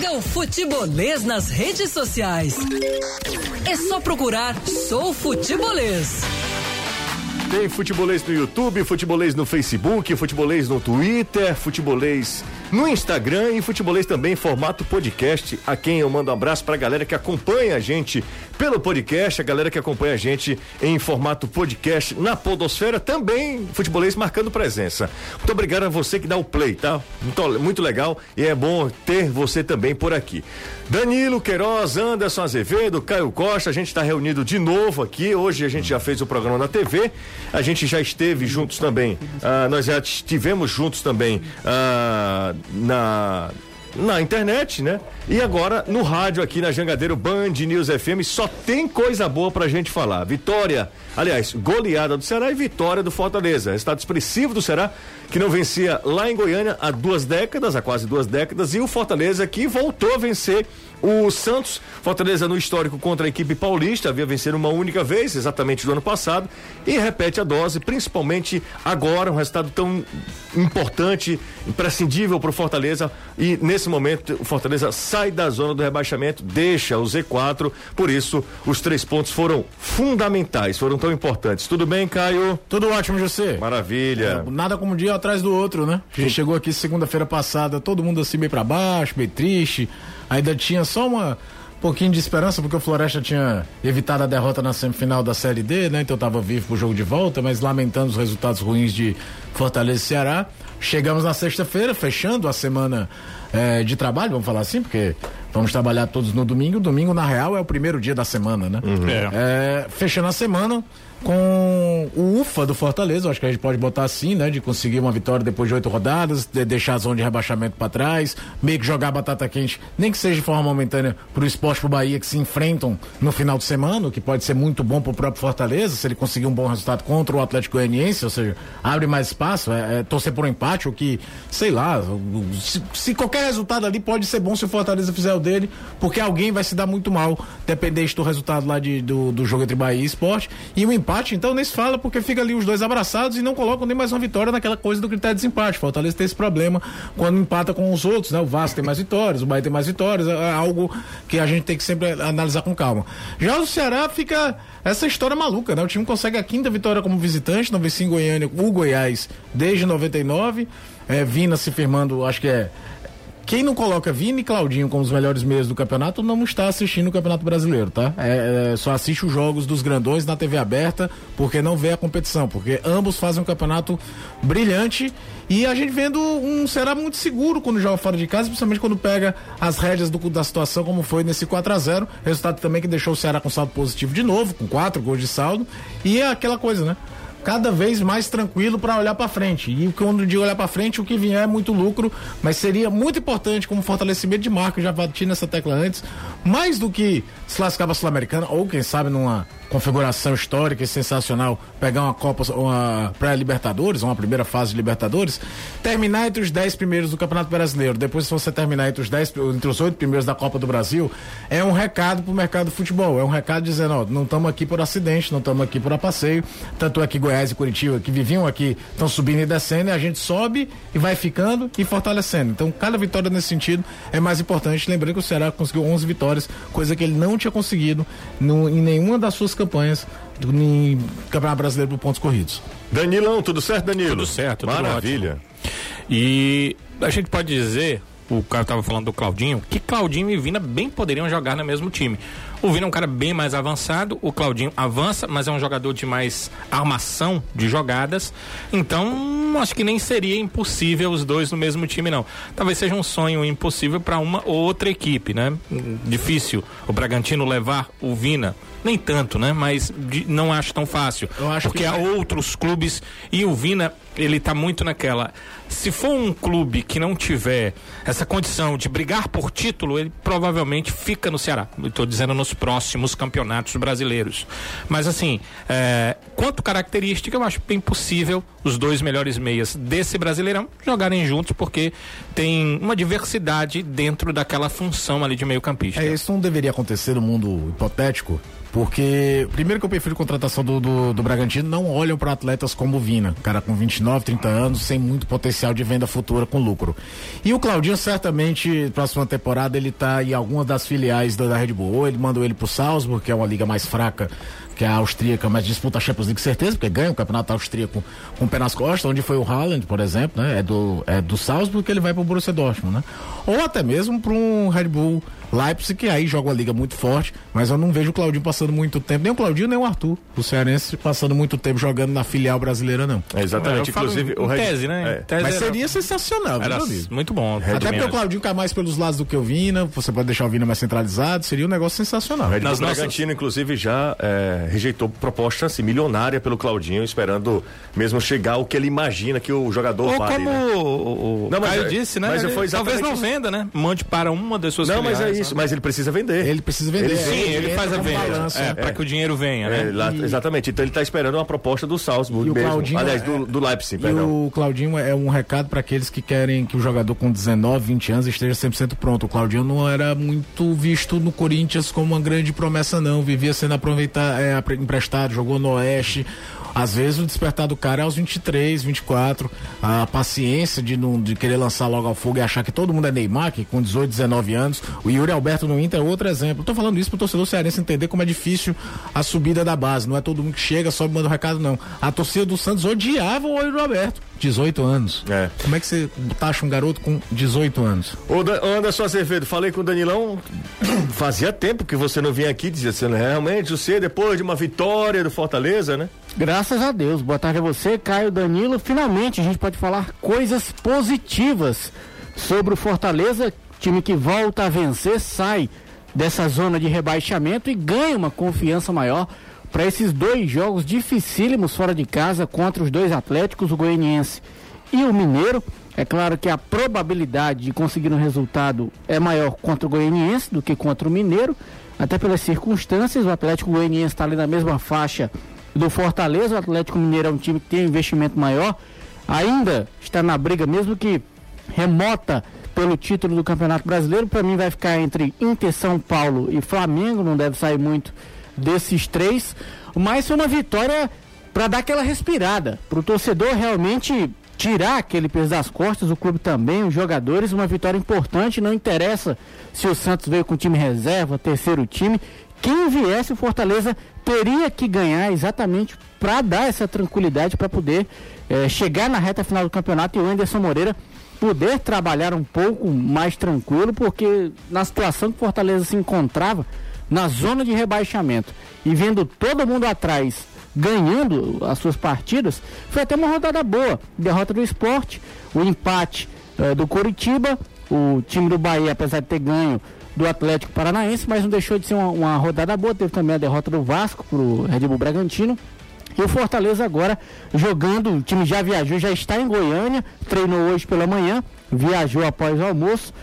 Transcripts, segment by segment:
Siga o Futebolês nas redes sociais. É só procurar Sou Futebolês. Tem futebolês no YouTube, futebolês no Facebook, futebolês no Twitter, futebolês no Instagram e futebolês também em formato podcast. A quem eu mando um abraço para a galera que acompanha a gente pelo podcast, a galera que acompanha a gente em formato podcast na Podosfera, também futebolês marcando presença. Muito obrigado a você que dá o play, tá? Muito, muito legal e é bom ter você também por aqui. Danilo Queiroz, Anderson Azevedo, Caio Costa, a gente está reunido de novo aqui. Hoje a gente já fez o programa na TV, a gente já esteve juntos também, ah, nós já estivemos juntos também ah, na na internet, né? E agora no rádio aqui na Jangadeiro Band News FM só tem coisa boa pra gente falar. Vitória, aliás, goleada do Ceará e vitória do Fortaleza. Resultado expressivo do Ceará que não vencia lá em Goiânia há duas décadas, há quase duas décadas, e o Fortaleza que voltou a vencer o Santos, Fortaleza no histórico contra a equipe paulista, havia vencido uma única vez, exatamente do ano passado, e repete a dose, principalmente agora, um resultado tão importante, imprescindível para o Fortaleza. E nesse momento, o Fortaleza sai da zona do rebaixamento, deixa o Z4, por isso os três pontos foram fundamentais, foram tão importantes. Tudo bem, Caio? Tudo ótimo, José. Maravilha. É, nada como um dia atrás do outro, né? A gente chegou aqui segunda-feira passada, todo mundo assim meio para baixo, meio triste ainda tinha só uma pouquinho de esperança, porque o Floresta tinha evitado a derrota na semifinal da Série D, né? Então estava vivo pro jogo de volta, mas lamentando os resultados ruins de Fortaleza e Ceará. Chegamos na sexta-feira, fechando a semana é, de trabalho, vamos falar assim, porque vamos trabalhar todos no domingo. Domingo, na real, é o primeiro dia da semana, né? Uhum. É. É, fechando a semana, com o UFA do Fortaleza, acho que a gente pode botar assim, né? De conseguir uma vitória depois de oito rodadas, de deixar a zona de rebaixamento para trás, meio que jogar batata quente, nem que seja de forma momentânea pro esporte pro Bahia que se enfrentam no final de semana, o que pode ser muito bom pro próprio Fortaleza, se ele conseguir um bom resultado contra o Atlético Goianiense, ou seja, abre mais espaço, é, é torcer por um empate, o que, sei lá, se, se, qualquer resultado ali pode ser bom se o Fortaleza fizer o dele, porque alguém vai se dar muito mal, dependente do resultado lá de, do, do jogo entre Bahia e esporte, e o empate então nem se fala porque fica ali os dois abraçados e não colocam nem mais uma vitória naquela coisa do critério de desempate. Fortaleza tem esse problema quando empata com os outros, né? O Vasco tem mais vitórias, o Bahia tem mais vitórias, é, é algo que a gente tem que sempre analisar com calma. Já o Ceará fica essa história maluca, né? O time consegue a quinta vitória como visitante, não vencia em Goiânia o Goiás desde 99. É, Vina se firmando, acho que é quem não coloca Vini e Claudinho como os melhores meios do campeonato não está assistindo o Campeonato Brasileiro, tá? É, é, só assiste os jogos dos grandões na TV aberta porque não vê a competição, porque ambos fazem um campeonato brilhante e a gente vendo um será muito seguro quando joga fora de casa, principalmente quando pega as rédeas do, da situação, como foi nesse 4 a 0 Resultado também que deixou o Ceará com saldo positivo de novo, com quatro gols de saldo. E é aquela coisa, né? Cada vez mais tranquilo para olhar para frente. E quando digo olhar para frente, o que vier é muito lucro, mas seria muito importante como fortalecimento de marca, já bati nessa tecla antes, mais do que se lascar Sul-Americana ou quem sabe numa configuração histórica e sensacional, pegar uma Copa, uma pré-Libertadores, uma primeira fase de Libertadores, terminar entre os 10 primeiros do Campeonato Brasileiro, depois se você terminar entre os 10, entre os oito primeiros da Copa do Brasil, é um recado pro mercado do futebol, é um recado dizendo, ó, não estamos aqui por acidente, não estamos aqui por a passeio, tanto é que Goiás e Curitiba, que viviam aqui, estão subindo e descendo, e a gente sobe e vai ficando e fortalecendo. Então, cada vitória nesse sentido é mais importante, lembrando que o Ceará conseguiu 11 vitórias, coisa que ele não tinha conseguido no, em nenhuma das suas campanhas do Campeonato Brasileiro por pontos corridos. Danilão, tudo certo, Danilo? Tudo certo, tudo Maravilha. Ótimo. E a gente pode dizer, o cara estava falando do Claudinho, que Claudinho e Vina bem poderiam jogar no mesmo time. O Vina é um cara bem mais avançado, o Claudinho avança, mas é um jogador de mais armação de jogadas. Então, acho que nem seria impossível os dois no mesmo time, não. Talvez seja um sonho impossível para uma ou outra equipe, né? Difícil o Bragantino levar o Vina nem tanto, né? Mas de, não acho tão fácil. Eu acho porque que... há outros clubes e o Vina, ele tá muito naquela. Se for um clube que não tiver essa condição de brigar por título, ele provavelmente fica no Ceará. Estou dizendo nos próximos campeonatos brasileiros. Mas assim, é, quanto característica, eu acho bem possível os dois melhores meias desse Brasileirão jogarem juntos, porque tem uma diversidade dentro daquela função ali de meio campista. É, isso não deveria acontecer no mundo hipotético, porque, primeiro que eu perfil de contratação do, do, do Bragantino não olham para atletas como o Vina, cara com 29, 30 anos, sem muito potencial de venda futura com lucro. E o Claudinho, certamente, próxima temporada, ele tá em alguma das filiais da, da Red Bull. Ou ele mandou ele pro Salzburg, que é uma liga mais fraca que a austríaca, mas disputa a Champions League certeza, porque ganha o campeonato austríaco com o pé nas costas, onde foi o Haaland, por exemplo, né? É do, é do Salzburg que ele vai pro Borussia Dortmund, né? Ou até mesmo para um Red Bull Leipzig, que aí joga uma liga muito forte, mas eu não vejo o Claudinho passando muito tempo, nem o Claudinho, nem o Arthur, o Cearense, passando muito tempo jogando na filial brasileira, não. É, exatamente, inclusive o Red... tese, né? É. Tese mas era... seria sensacional, era muito bom. Red Até porque o Claudinho cai mais pelos lados do que o Vina, você pode deixar o Vina mais centralizado, seria um negócio sensacional. O Red Bull Bragantino, inclusive, já é, rejeitou proposta assim, milionária pelo Claudinho, esperando mesmo chegar o que ele imagina que o jogador Ou vale. como né? o, o não, Caio é- disse, né? mas Ele foi talvez não venda, né? Mande para uma das suas Não, filiais, mas é isso, né? mas ele precisa vender. Ele precisa vender. Ele- é, Sim, ele, entra faz a venda. é, é. para que o dinheiro venha, É, né? lá- exatamente. Então ele está esperando uma proposta do Salzburg E o mesmo. Claudinho Aliás, é- do, do Leipzig, E perdão. o Claudinho é um recado para aqueles que querem que o jogador com 19, 20 anos esteja 100% pronto. O Claudinho não era muito visto no Corinthians como uma grande promessa, não. Vivia sendo aproveitar, é, emprestado, jogou no Oeste. Às vezes o despertar do cara é aos 23, 24. A paciência de, não, de querer lançar logo ao fogo e achar que todo mundo é Neymar, que com 18, 19 anos. O Yuri Alberto no Inter é outro exemplo. Tô falando isso pro torcedor cearense entender como é difícil a subida da base. Não é todo mundo que chega, sobe e manda o recado, não. A torcida do Santos odiava o Yuri Alberto. 18 anos. É. Como é que você taxa um garoto com 18 anos? Ô, Anderson Azevedo, falei com o Danilão. Fazia tempo que você não vinha aqui, dizia assim, realmente, você, depois de uma vitória do Fortaleza, né? Graças a Deus. Boa tarde a você, Caio Danilo. Finalmente a gente pode falar coisas positivas sobre o Fortaleza, time que volta a vencer, sai dessa zona de rebaixamento e ganha uma confiança maior para esses dois jogos dificílimos fora de casa contra os dois Atléticos, o Goianiense e o Mineiro. É claro que a probabilidade de conseguir um resultado é maior contra o Goianiense do que contra o Mineiro, até pelas circunstâncias. O Atlético Goianiense está ali na mesma faixa do Fortaleza. O Atlético Mineiro é um time que tem um investimento maior, ainda está na briga, mesmo que remota pelo título do Campeonato Brasileiro. Para mim, vai ficar entre Inter, São Paulo e Flamengo. Não deve sair muito desses três. Mas foi uma vitória para dar aquela respirada, para o torcedor realmente tirar aquele peso das costas, o clube também, os jogadores, uma vitória importante, não interessa se o Santos veio com time reserva, terceiro time, quem viesse o Fortaleza teria que ganhar exatamente para dar essa tranquilidade para poder eh, chegar na reta final do campeonato e o Anderson Moreira poder trabalhar um pouco mais tranquilo, porque na situação que o Fortaleza se encontrava, na zona de rebaixamento e vendo todo mundo atrás ganhando as suas partidas, foi até uma rodada boa. Derrota do esporte, o empate eh, do Coritiba, o time do Bahia, apesar de ter ganho do Atlético Paranaense, mas não deixou de ser uma, uma rodada boa. Teve também a derrota do Vasco pro Red Bull Bragantino. E o Fortaleza agora jogando, o time já viajou, já está em Goiânia, treinou hoje pela manhã, viajou após o almoço,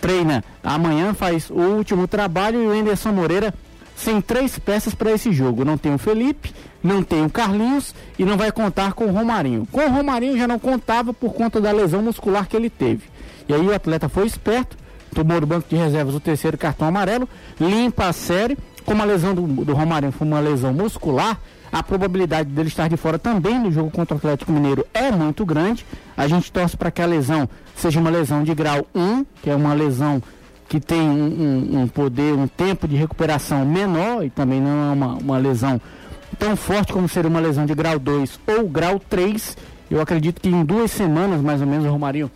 treina amanhã, faz o último trabalho e o Anderson Moreira sem três peças para esse jogo. Não tem o Felipe, não tem o Carlinhos e não vai contar com o Romarinho. Com o Romarinho já não contava por conta da lesão muscular que ele teve. E aí o atleta foi esperto, tomou do banco de reservas o terceiro cartão amarelo, limpa a série. Como a lesão do, do Romarinho foi uma lesão muscular, a probabilidade dele estar de fora também no jogo contra o Atlético Mineiro é muito grande. A gente torce para que a lesão seja uma lesão de grau 1, que é uma lesão que tem um, um- um poder, um tempo de recuperação menor e também não é uma, uma lesão tão forte como seria uma lesão de grau 2 ou grau 3. Eu acredito que em duas semanas, mais ou menos, o Romarinho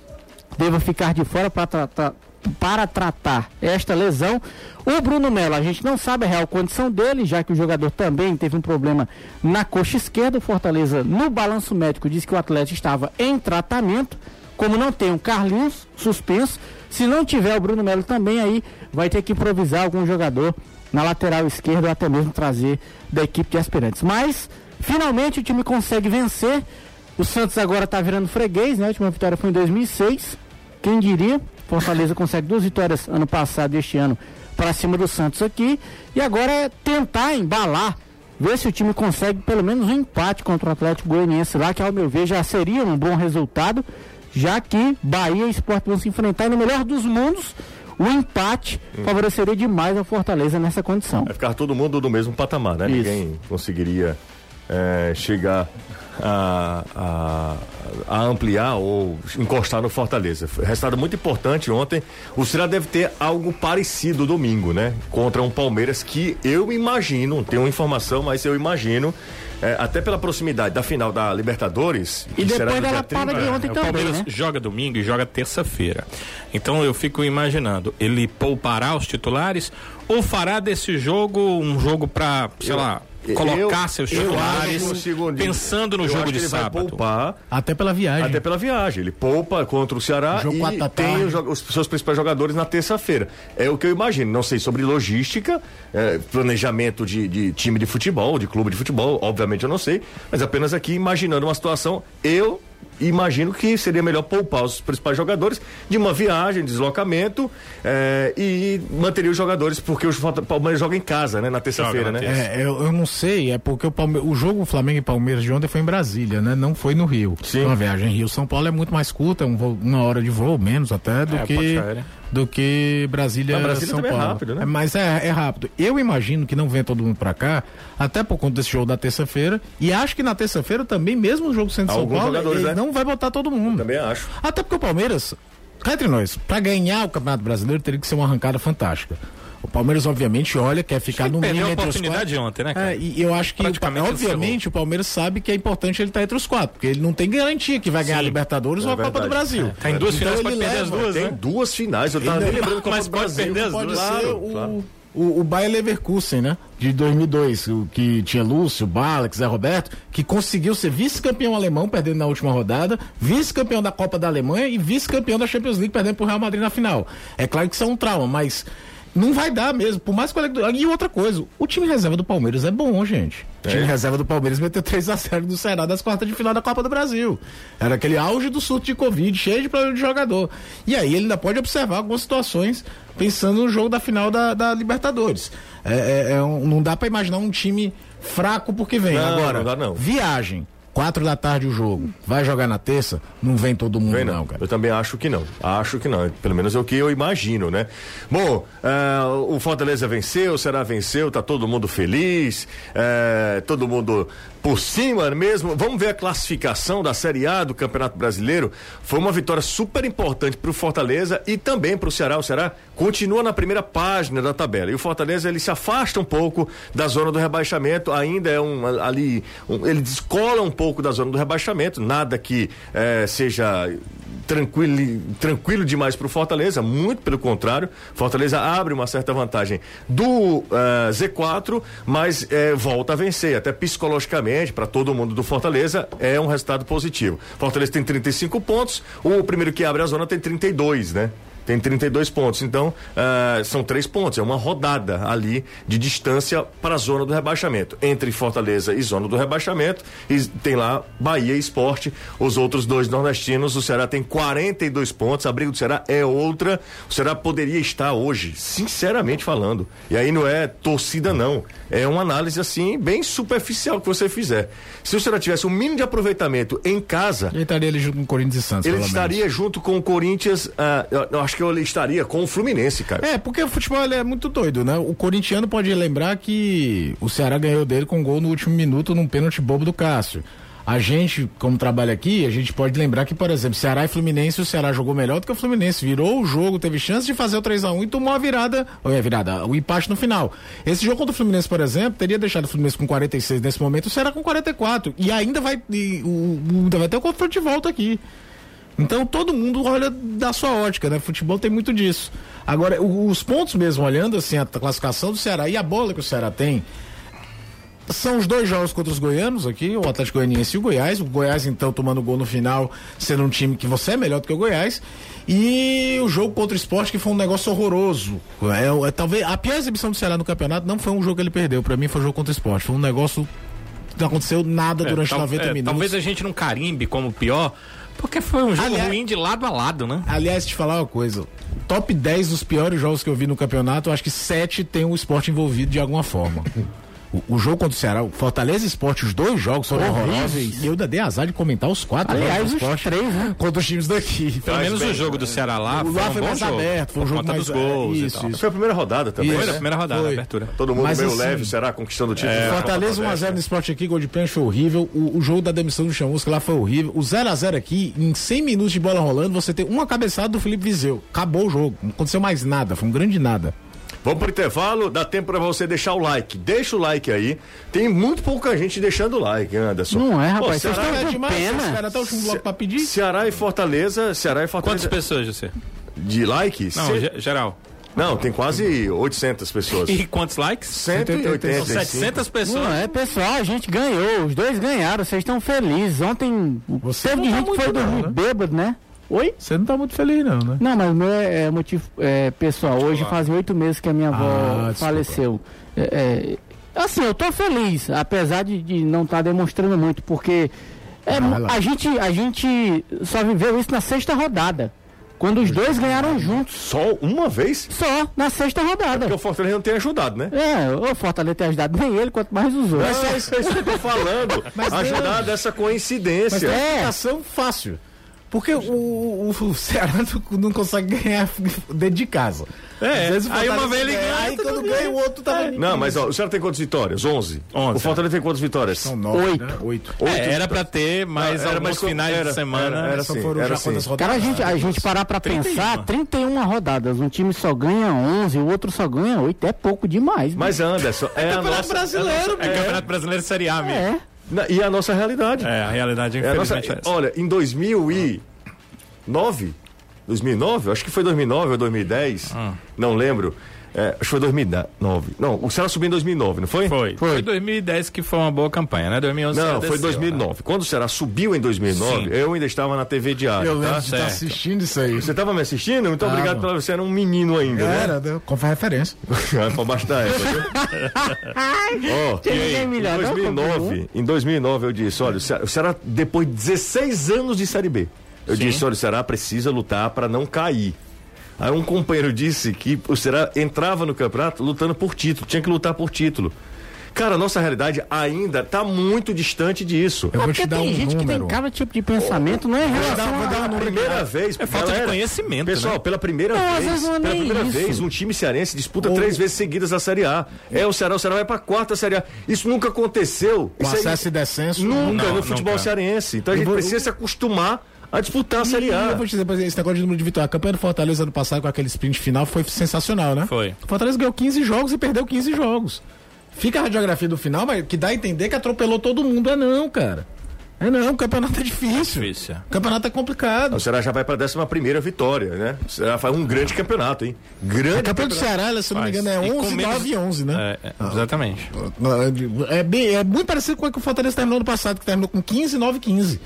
deva ficar de fora para tratar para tratar esta lesão. O Bruno Melo, a gente não sabe a real condição dele, já que o jogador também teve um problema na coxa esquerda. O Fortaleza, no balanço médico, disse que o atleta estava em tratamento. Como não tem o Carlinhos suspenso, se não tiver o Bruno Melo também, aí vai ter que improvisar algum jogador na lateral esquerda ou até mesmo trazer da equipe de aspirantes. Mas, finalmente, o time consegue vencer. O Santos agora está virando freguês, né? A última vitória foi em 2006. Quem diria? Fortaleza consegue duas vitórias ano passado e este ano para cima do Santos aqui. E agora é tentar embalar ver se o time consegue pelo menos um empate contra o Atlético Goianiense lá, que ao meu ver já seria um bom resultado, já que Bahia e Sport vão se enfrentar e no melhor dos mundos, o empate hum. favoreceria demais a Fortaleza nessa condição. Vai ficar todo mundo no mesmo patamar, né? Isso. Ninguém conseguiria é, chegar a, a, a, ampliar ou encostar no Fortaleza. Resultado muito importante ontem. O Ceará deve ter algo parecido domingo, né? Contra um Palmeiras que eu imagino, não tenho informação, mas eu imagino. É, até pela proximidade da final da Libertadores. E depois da para de ontem é, também. O Palmeiras né? joga domingo e joga terça-feira. Então eu fico imaginando, ele poupará os titulares ou fará desse jogo um jogo para, sei eu, lá, colocar eu, seus titulares pensando no jogo de sábado. Poupar, até pela viagem. Até pela viagem. Ele poupa contra o Ceará o e tem os, os, seus principais jogadores na terça-feira. É o que eu imagino. Não sei sobre logística, é, planejamento de, de, time de futebol, de clube de futebol, obviamente eu não sei, mas apenas aqui imaginando uma situação, eu imagino que seria melhor poupar os principais jogadores de uma viagem, deslocamento é, e manteria os jogadores, porque o Palmeiras joga em casa, né? Na terça-feira, né? É, eu, eu, não sei, é porque o, Palme... o jogo Flamengo e Palmeiras de ontem foi em Brasília, né? Não foi no Rio. Sim. Uma viagem em Rio São Paulo é muito mais curta, um voo, uma hora de voo, menos até do é, que do que Brasília, Mas Brasília São é Paulo. É rápido, né? É, mas é, é rápido. Eu imagino que não vem todo mundo para cá, até por conta desse jogo da terça-feira. E acho que na terça-feira também, mesmo o jogo sendo São Paulo, ele né? não vai botar todo mundo. Eu também acho. Até porque o Palmeiras, cá entre nós, para ganhar o Campeonato Brasileiro teria que ser uma arrancada fantástica. O Palmeiras, obviamente, olha, quer ficar no meio entre os quatro. ontem, né, cara? É, e eu acho que, obviamente, o Palmeiras sabe que é importante ele estar entre os quatro, porque ele não tem garantia que vai ganhar Sim. a Libertadores é ou a Copa do Brasil. É. Tem duas então finais, pode perder as duas, Tem né? duas finais, eu tava nem lembrando Copa mas do Brasil. Pode perder as duas. Pode ser o... O, o Bayer Leverkusen, né? De 2002, o que tinha Lúcio, Balex, Zé Roberto, que conseguiu ser vice-campeão alemão, perdendo na última rodada, vice-campeão da Copa da Alemanha e vice-campeão da Champions League, perdendo pro Real Madrid na final. É claro que isso é um trauma, mas não vai dar mesmo, por mais que o E outra coisa, o time reserva do Palmeiras é bom, gente. O time é. reserva do Palmeiras meteu 3x0 do Ceará das quartas de final da Copa do Brasil. Era aquele auge do surto de Covid, cheio de problema de jogador. E aí ele ainda pode observar algumas situações pensando no jogo da final da, da Libertadores. É, é, é um, não dá para imaginar um time fraco porque vem. Não, Agora, não dá, não. viagem. Quatro da tarde o jogo. Vai jogar na terça? Não vem todo mundo, vem não. não. cara. Eu também acho que não. Acho que não. Pelo menos é o que eu imagino, né? Bom, uh, o Fortaleza venceu, o Ceará venceu, tá todo mundo feliz, uh, todo mundo por cima mesmo. Vamos ver a classificação da Série A do Campeonato Brasileiro. Foi uma vitória super importante para o Fortaleza e também para o Ceará. O Ceará continua na primeira página da tabela e o Fortaleza ele se afasta um pouco da zona do rebaixamento. Ainda é um ali, um, ele descola um pouco da zona do rebaixamento. Nada que eh, seja tranquilo, tranquilo demais para o Fortaleza, muito pelo contrário. Fortaleza abre uma certa vantagem do uh, eh, Z4, mas uh, volta a vencer, até psicologicamente, para todo mundo do Fortaleza, é um resultado positivo. Fortaleza tem 35 pontos, o primeiro que abre a zona tem 32, né? Tem 32 pontos. Então, uh, são três pontos, é uma rodada ali de distância para a zona do rebaixamento. Entre Fortaleza e zona do rebaixamento, e tem lá Bahia e Esporte, os outros dois nordestinos. O Ceará tem 42 pontos, a briga do Ceará é outra. O Ceará poderia estar hoje, sinceramente falando. E aí não é torcida, não. É uma análise assim, bem superficial que você fizer. Se o Ceará tivesse um mínimo de aproveitamento em casa. Ele estaria ali junto com o Corinthians e Santos. Ele estaria menos. junto com o Corinthians. Uh, eu, eu acho que eu estaria com o Fluminense, cara. É, porque o futebol é muito doido, né? O corintiano pode lembrar que o Ceará ganhou dele com um gol no último minuto num pênalti bobo do Cássio. A gente, como trabalha aqui, a gente pode lembrar que, por exemplo, Ceará e Fluminense, o Ceará jogou melhor do que o Fluminense. Virou o jogo, teve chance de fazer o 3 a 1 e tomou a virada, ou é a virada, o empate no final. Esse jogo contra o Fluminense, por exemplo, teria deixado o Fluminense com 46 nesse momento, o Ceará com 44. E ainda vai, e, o, o, vai ter o confronto de volta aqui. Então todo mundo olha da sua ótica, né? Futebol tem muito disso. Agora, os pontos mesmo, olhando assim a classificação do Ceará e a bola que o Ceará tem, são os dois jogos contra os goianos aqui, o Atlético Goianiense e o Goiás. O Goiás, então, tomando gol no final, sendo um time que você é melhor do que o Goiás. E o jogo contra o esporte, que foi um negócio horroroso. É, é, talvez a pior exibição do Ceará no campeonato não foi um jogo que ele perdeu. para mim foi um jogo contra o esporte. Foi um negócio. Não aconteceu nada é, durante tal, 90 é, minutos. Talvez a gente não carimbe como pior, porque foi um jogo aliás, ruim de lado a lado, né? Aliás, te falar uma coisa. Top 10 dos piores jogos que eu vi no campeonato, acho que 7 tem o esporte envolvido de alguma forma. O, o jogo contra o Ceará, o Fortaleza Esporte, os dois jogos foram Horríveis. horrorosos. E eu ainda dei azar de comentar os quatro Aliás, os Sport três, né? contra os times daqui. Pelo menos bem, o jogo do Ceará lá O foi lá um foi bom mais jogo. aberto, foi um jogo mais dos gols isso, e tal. isso. Foi a primeira rodada também, Isso. Foi né? na primeira rodada, Foi. abertura. Todo mundo Mas meio assim, leve, será? Conquistando o título. É, Fortaleza Copa 1x0 Nordeste. no Esporte aqui, gol de pênalti foi horrível. O, o jogo da demissão do Chamusca lá foi horrível. O 0x0 aqui, em 100 minutos de bola rolando, você tem uma cabeçada do Felipe Viseu. Acabou o jogo. Não aconteceu mais nada. Foi um grande nada. Vamos pro intervalo, dá tempo pra você deixar o like. Deixa o like aí. Tem muito pouca gente deixando o like, Anderson. Não é, Pô, rapaz. Vocês Ceará, estão com pena. Espera até o último bloco pra pedir. Ceará e Fortaleza, Ceará e Quantas Fortaleza. pessoas, José? De like? Não, Cê- geral. Não, tem quase 800 pessoas. E quantos likes? 180. 700 pessoas. Não é, pessoal, a gente ganhou, os dois ganharam, vocês estão felizes. Ontem Você teve não tá gente que muito foi dormir né? bêbado, né? Oi? Você não tá muito feliz, não, né? Não, mas o meu é, é motivo é, pessoal. Hoje fazem oito meses que a minha avó Ah, faleceu. É, é, assim, eu tô feliz, apesar de, de não estar demonstrando muito, porque é, Ah, a, gente, a gente só viveu isso na sexta rodada. Quando os dois ganharam juntos. Só uma vez? Só na sexta rodada. Porque o Fortaleza não tem ajudado, né? É, o Fortaleza tem ajudado nem ele, quanto mais os outros. É isso, é isso que eu tô falando. Mas Ajudar Deus. dessa Mas coincidência. uma É. explicação fácil. Porque o, o, o Ceará não, não consegue ganhar dentro de casa. É, vezes aí uma vez ele ganha, Aí quando ganha o outro tá Não, mas ó, o Ceará tem quantas vitórias? 11. 11, O Fortaleza tem quantas vitórias? São nove, Oito. né? Oito. É, era pra ter mais alguns mas como- finais era, de semana. era, era Só assim, foram era já assim. quantas Cara, a rodadas? gente, a gente parar pra 31. pensar, 31 rodadas, um time só ganha 11, o outro só ganha 8, é pouco demais. Mas Anderson, é, a Campeonato nossa... brasileiro, É Campeonato Brasileiro Série A, mesmo. É. Na- E a nossa realidade. É, a realidade, É a nossa, infelizmente, é olha, em 2009, 2009, acho que foi 2009 ou 2010, Ah. não lembro. É, acho que foi 2009. Não, o Ceará subiu em 2009, não foi? Foi. Foi 2010 que foi uma boa campanha, né? 2011 Não, foi desceu, 2009. Quando o Ceará subiu em 2009, Sim. eu ainda estava na TV Diário. Eu lembro tá? de estar certo. assistindo isso aí. Você estava me assistindo? Muito Tava. obrigado pela você era um menino ainda, né? Era, deu- como referência. Pra baixo da época. Ninguém em melhor, não, 2009, em 2009 eu disse, olha, o Ceará, o Ceará, depois de 16 anos de Série B, eu Sim. disse, olha, o Ceará precisa lutar para não cair. Aí um companheiro disse que o Ceará entrava no campeonato lutando por título, tinha que lutar por título. Cara, a nossa realidade ainda tá muito distante disso. Eu vou Porque te dar tem um gente que tem cada tipo de pensamento, não é Vou relação dar- vou dar um a... número Primeira vez, É falta de galera, conhecimento, Pessoal, né? pela primeira Não, vez, não é pela primeira isso. vez, um time cearense disputa Ou- três vezes seguidas a Série A. É o Ceará, o Ceará vai pra quarta Série A. Isso nunca aconteceu. Com Isso aí acesso e descenso. nunca Não, no futebol nunca. cearense. Então a gente vou- precisa se acostumar a disputar a Série E A. eu vou te dizer, por exemplo, esse negócio de número de vitória. A campanha do Fortaleza ano passado com aquele sprint final foi sensacional, né? Foi. O Fortaleza ganhou 15 jogos e perdeu 15 jogos. Fica a radiografia do final, mas que dá a entender que atropelou todo mundo. É não, cara. É não, o campeonato é difícil. Difícil. O campeonato é complicado. O Ceará já vai pra 11 primeira vitória, né? O Ceará faz um grande campeonato, hein? Grande A campanha do Ceará, se eu não me Faz. engano, é E com 11, menos- 9 e 11, né? É, é, exatamente. É, bem, é muito parecido com o que o Fortaleza terminou no passado, que terminou com 15, 9 15.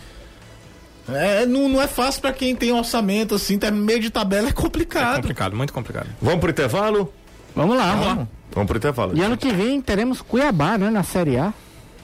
É, não, não é fácil pra quem tem orçamento assim, tá no meio de tabela, é É complicado. complicado, muito complicado. Vamos pro intervalo? Vamos lá, vamos lá. Vamos pro intervalo. E ano que vem teremos Cuiabá, né, na Série A.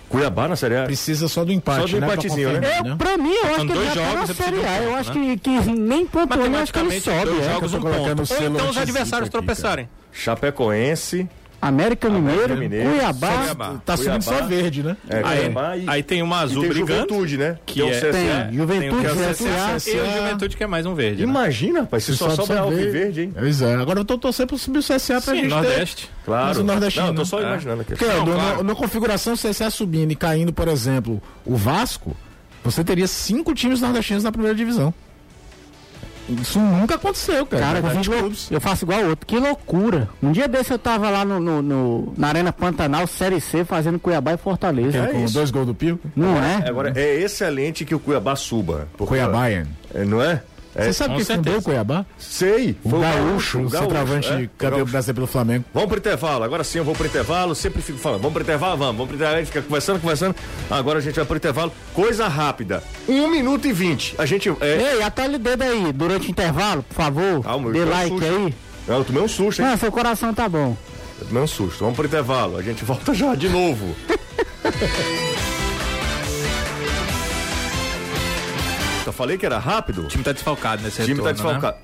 Cuiabá na Série A. Precisa só do empate, Só do né? pra empatezinho, né? confirmar, Eu, pra mim, eu acho que ele já tá na Série A. Eu ponto, acho né? que, que nem pontuando, eu acho que ele sobe. dois é. jogos, um ponto. Ou então os adversários aqui, cara. tropeçarem. Chapecoense. América Mineiro, Mineiro, Cuiabá. Cuiabá. Tá subindo Cuiabá. só verde, né? É, Aí, e, aí tem uma e azul tem brigando. Juventude, né? que Tem o é- CSA. Tem Juventude, tem o é CSA, CSA, e o Juventude que é mais um verde. né? Imagina, rapaz, se só Sobe sobra alvo e verde. verde, hein? Pois é. Agora eu tô torcendo pra subir o CSA pra Sim, gente Nordeste. ter... Claro. Mas o nordestino, Não, eu tô né? só É. imaginando aqui. Porque Não, no- claro. no- na configuração CSA subindo e caindo, por exemplo, o Vasco, você teria cinco times nordestinos na primeira divisão. Isso nunca aconteceu, cara. Cara, Com eu 20 faço, clubes. eu faço igual outro. Que loucura. Um dia desse eu tava lá no, no- no- na Arena Pantanal, Série C, fazendo Cuiabá e Fortaleza. É Com isso. dois gols do Pio. Não é? Agora, é excelente que o Cuiabá suba. porque- Cuiabá? É, não é? É, Você sabe quem fundou certeza. o Cuiabá? Sei. O Gaúcho, o centroavante é, campeão brasileiro pelo Flamengo. Vamos pro intervalo, agora sim eu vou pro intervalo, sempre fico falando, vamos pro intervalo, vamos, vamos pro intervalo, a gente fica conversando, conversando, agora a gente vai pro intervalo, coisa rápida, um minuto e vinte, a gente, é, Ei, atalhe o dedo aí, durante o intervalo, por favor. Calma, eu Dê like susto. aí. eu tomei um susto, hein, Não, seu coração tá bom. eu tomei um susto, vamos pro intervalo, a gente volta já de novo. Eu falei que era rápido, O time tá desfalcado nesse o time retorno, tá desfalcado.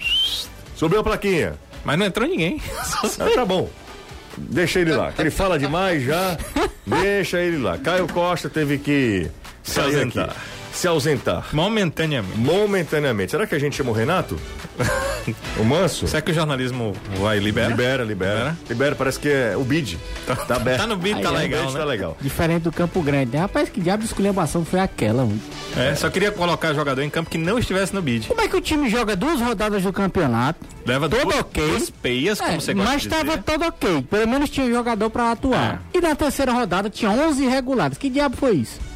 Subiu a plaquinha, Né? Mas não entrou ninguém. ah, tá bom. deixa ele lá, ele fala demais já. deixa ele lá. Caio Costa teve que Se ausentar. Se ausentar. Momentaneamente. Momentaneamente. Será que a gente chama o Renato? o Manso? Será que o jornalismo vai liberar? Libera, libera. Libera? Libera, parece que é o bid. Tá, aberto. Tá no bid, tá é, legal, bid né? Tá legal. Diferente do Campo Grande. né? Rapaz, que diabo de esculhambação foi aquela? mano? É, só queria colocar jogador em campo que não estivesse no bid. Como é que o time joga duas rodadas do campeonato? Leva Todo duas, ok. duas peias, como É, você gosta mas estava todo ok. Pelo menos tinha jogador pra atuar. E na terceira rodada tinha 11 irregulares. Que diabo foi isso?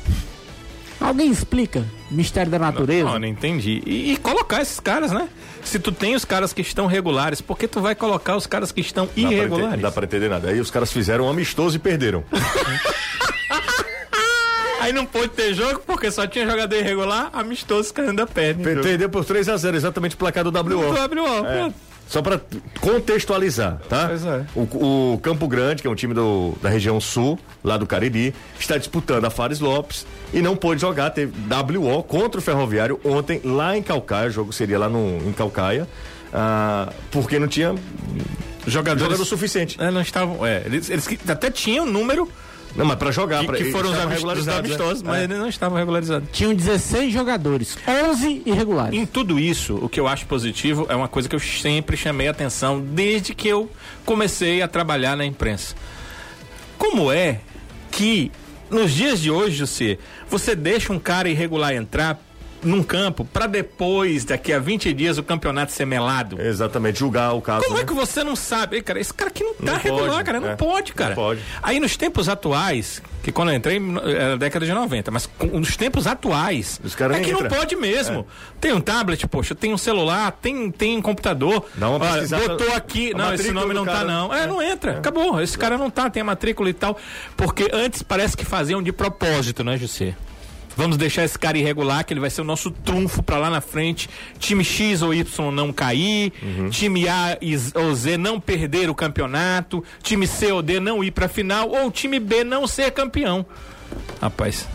Alguém explica? Mistério da natureza? Não, não entendi. E, e colocar esses caras, né? Se tu tem os caras que estão regulares, por que tu vai colocar os caras que estão Dá pra ente- irregulares? Não dá pra entender nada. Aí os caras fizeram um amistoso e perderam. Aí não pôde ter jogo porque só tinha jogador irregular, amistoso, os caras ainda perdem. Per- Perdeu por 3 a 0 exatamente o placar do WO. Tu abre o ó, É. pronto. Só pra contextualizar, tá? Pois é. O, o Campo Grande, que é um time do- da região sul, lá do Cariri, está disputando a Fares Lopes e não pôde jogar. Teve WO contra o Ferroviário ontem lá em Calcaia. O jogo seria lá no, em Calcaia. ah, porque não tinha Jogadores jogador suficiente. É, não estavam. É, eles, eles até tinham número Não, mas pra jogar, que, pra, que foram os amistosos, né? amistosos, mas É. eles não estavam regularizados. Tinham 16 jogadores, 11 irregulares. Em tudo isso, o que eu acho positivo é uma coisa que eu sempre chamei atenção desde que eu comecei a trabalhar na imprensa. Como é que nos dias de hoje, você, você deixa um cara irregular entrar num campo pra depois, daqui a 20 dias, o campeonato ser melado? Exatamente, julgar o caso. Como é né? que você não sabe? Ei, cara, esse cara aqui não tá Não regular, pode, cara. Não é. pode, cara. Não pode. Aí nos tempos atuais, que quando eu entrei era década de 90, mas nos tempos atuais, Os é que não entra. pode mesmo. Tem um tablet, poxa, tem um celular, tem, tem um computador. Dá uma Olha, botou aqui. Não, esse nome não tá, cara- não. É, É. não entra. Acabou. Esse cara não tá, tem a matrícula e tal. Porque antes parece que faziam de propósito, né, José? Vamos deixar esse cara irregular, que ele vai ser o nosso trunfo pra lá na frente. Time X ou Y não cair. Uhum. Time A e Z- ou Z não perder o campeonato. Time C ou D não ir pra final. Ou time B não ser campeão. Rapaz.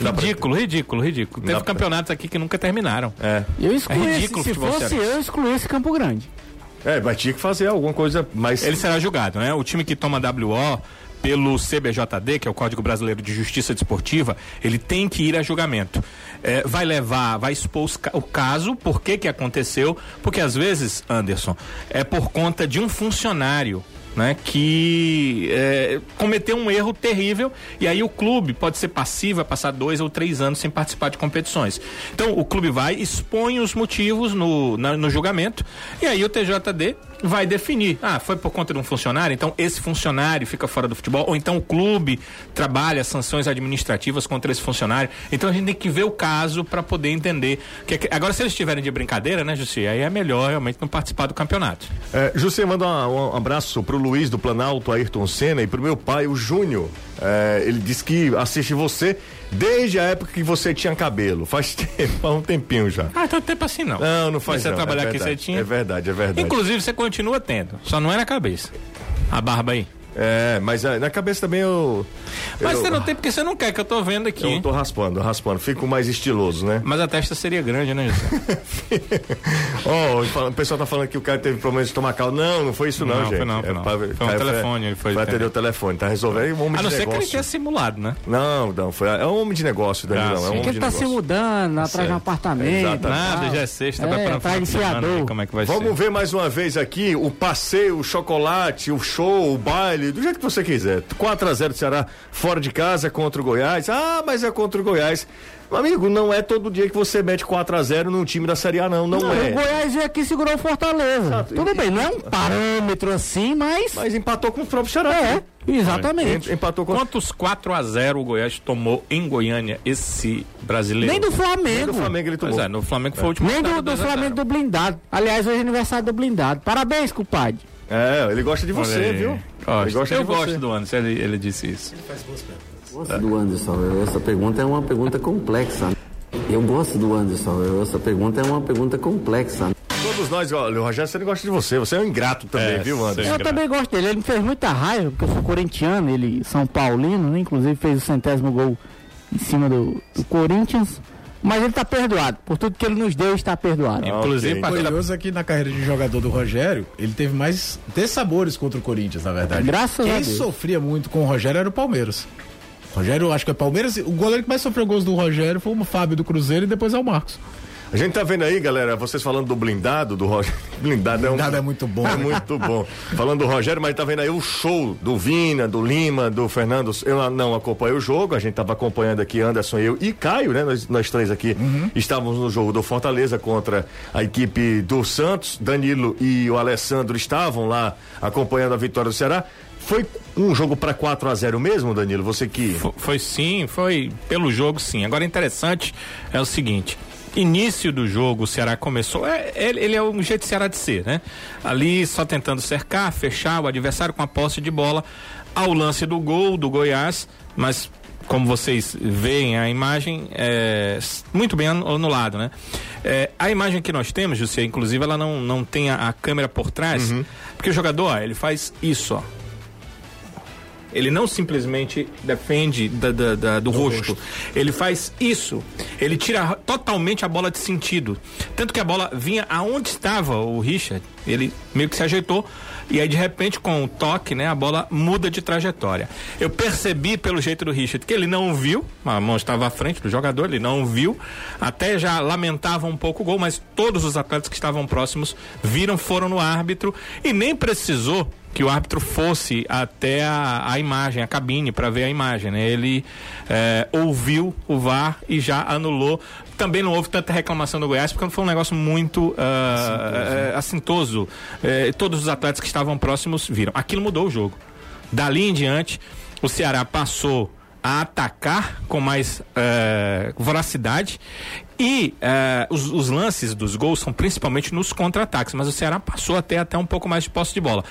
Ridículo, ridículo, ridículo. Teve campeonatos aqui que nunca terminaram. É. Eu excluí É esse- ridículo o se fosse eu, excluí esse Campo Grande. É, mas tinha que fazer alguma coisa mais. Ele será julgado, né? O time que toma WO pelo CBJD, que é o Código Brasileiro de Justiça Desportiva, ele tem que ir a julgamento. É, vai levar, vai expor o caso, por que que aconteceu, porque às vezes, Anderson, é por conta de um funcionário. Né, que é, cometeu um erro terrível e aí o clube pode ser passivo, vai passar dois ou três anos sem participar de competições. Então o clube vai, expõe os motivos no, na- no julgamento e aí o TJD vai definir. Ah, foi por conta de um funcionário, então esse funcionário fica fora do futebol, ou então o clube trabalha sanções administrativas contra esse funcionário. Então a gente tem que ver o caso para poder entender. Que, que- agora, se eles estiverem de brincadeira, né, Jussi? Aí é melhor realmente não participar do campeonato. É, José, manda um, um abraço pro Luiz do Planalto, Ayrton Senna, e pro meu pai, o Júnior. É, ele disse que assiste você desde a época que você tinha cabelo. Faz tempo, faz um tempinho já. Ah, então tempo assim não. Não, não faz Você não. trabalhar é aqui verdade, cetinho. É verdade, é verdade. Inclusive, você continua tendo, só não é na cabeça. A barba aí. É, mas é, na cabeça também eu. Mas eu, você não tem porque você não quer, que eu tô vendo aqui. Eu tô raspando, raspando. Fico mais estiloso, né? Mas a testa seria grande, né, José? Ó, oh, o pessoal tá falando que o cara teve problema de estomacal. Não, não foi isso não, Não, gente. foi não, foi É não. pra- Foi um telefone, ele foi Vai atender o telefone, tá resolvendo. É um homem A não de ser que ele negócio. tenha simulado, né? Não, não, foi, é um homem de negócio, Danilo. Ah, é um sim. homem Porque de ele tá se negócio. mudando atrás de um Certo. apartamento. Exatamente. Nada, já é sexta, É, vai para tá iniciador. Como é que vai Vamos ser? ver mais uma vez aqui o passeio, o chocolate, o show, o baile, do jeito que você quiser. 4x0 Ceará fora de casa contra o Goiás. Ah, mas é contra o Goiás. Amigo, não é todo dia que você mete 4x0 num time da Série A, não. Não, Não, é. O Goiás veio aqui e segurou o Fortaleza. Tudo bem, não é um parâmetro assim, mas. Mas empatou com o próprio Ceará. É, exatamente. Em- Empatou com Quantos 4 a 0 o Goiás tomou em Goiânia esse brasileiro? Nem do Nem Flamengo. do Flamengo ele tomou. Pois é, no Flamengo foi o último. Nem do, do 2 a 0. Flamengo do blindado. Aliás, hoje é aniversário do blindado. Parabéns, compadre. É, ele gosta de Olha você, aí. viu? Gosto. Ele gosta Eu de você. gosto do Anderson, ele, ele disse isso. gosto do Anderson. Essa pergunta é uma pergunta complexa. Eu gosto do Anderson. Essa pergunta é uma pergunta complexa. Todos nós, olha, o Rogério você gosta de você. Você é um ingrato também, É, viu, Anderson? Eu também gosto dele. Ele me fez muita raiva, porque eu sou corintiano, ele São Paulino, né? Inclusive fez o centésimo gol em cima do, do Corinthians. Mas ele está perdoado. Por tudo que ele nos deu, está perdoado. Inclusive, O para curioso é que na carreira de jogador do Rogério, ele teve mais dessabores contra o Corinthians, na verdade. Graças Quem a Deus. sofria muito com o Rogério era o Palmeiras. Rogério, acho que é Palmeiras. O goleiro que mais sofreu gols do Rogério foi o Fábio do Cruzeiro e depois é o Marcos. A gente tá vendo aí, galera, vocês falando do blindado, do Rogério. Blindado, é um. Blindado é muito bom, É né? muito bom. Falando do Rogério, mas tá vendo aí o show do Vina, do Lima, do Fernando. Eu não acompanhei o jogo, a gente tava acompanhando aqui, Anderson, eu e Caio, né? Nós, nós três aqui Uhum. estávamos no jogo do Fortaleza contra a equipe do Santos. Danilo e o Alessandro estavam lá acompanhando a vitória do Ceará. Foi um jogo para 4 a 0 mesmo, Danilo? Você que. Fo- Foi sim, foi pelo jogo sim. Agora interessante é o seguinte. Início do jogo, o Ceará começou. É, ele, ele é um jeito de Ceará de ser, né? Ali só tentando cercar, fechar o adversário com a posse de bola. Ao lance do gol do Goiás, mas como vocês veem a imagem, é, muito bem anu- anulado, né? É, a imagem que nós temos, José, inclusive, ela não, não tem a, a câmera por trás, porque o jogador, ó, ele faz isso, ó. Ele não simplesmente defende da- da- da- do, rosto. Ele faz isso. Ele tira totalmente a bola de sentido. Tanto que a bola vinha aonde estava o Richard. Ele meio que se ajeitou. E aí, de repente, com o toque, né, a bola muda de trajetória. Eu percebi pelo jeito do Richard que ele não viu. A mão estava à frente do jogador, ele não viu. Até já lamentava um pouco o gol, mas todos os atletas que estavam próximos viram, foram no árbitro e nem precisou que o árbitro fosse até a, a imagem, a cabine, para ver a imagem. Né? Ele eh, ouviu o VAR e já anulou. Também não houve tanta reclamação do Goiás, porque foi um negócio muito ah, eh, assintoso. Eh, todos os atletas que estavam próximos viram. Aquilo mudou o jogo. Dali em diante, o Ceará passou a atacar com mais eh, voracidade e eh, os, os lances dos gols são principalmente nos contra-ataques, mas o Ceará passou até até um pouco mais de posse de bola.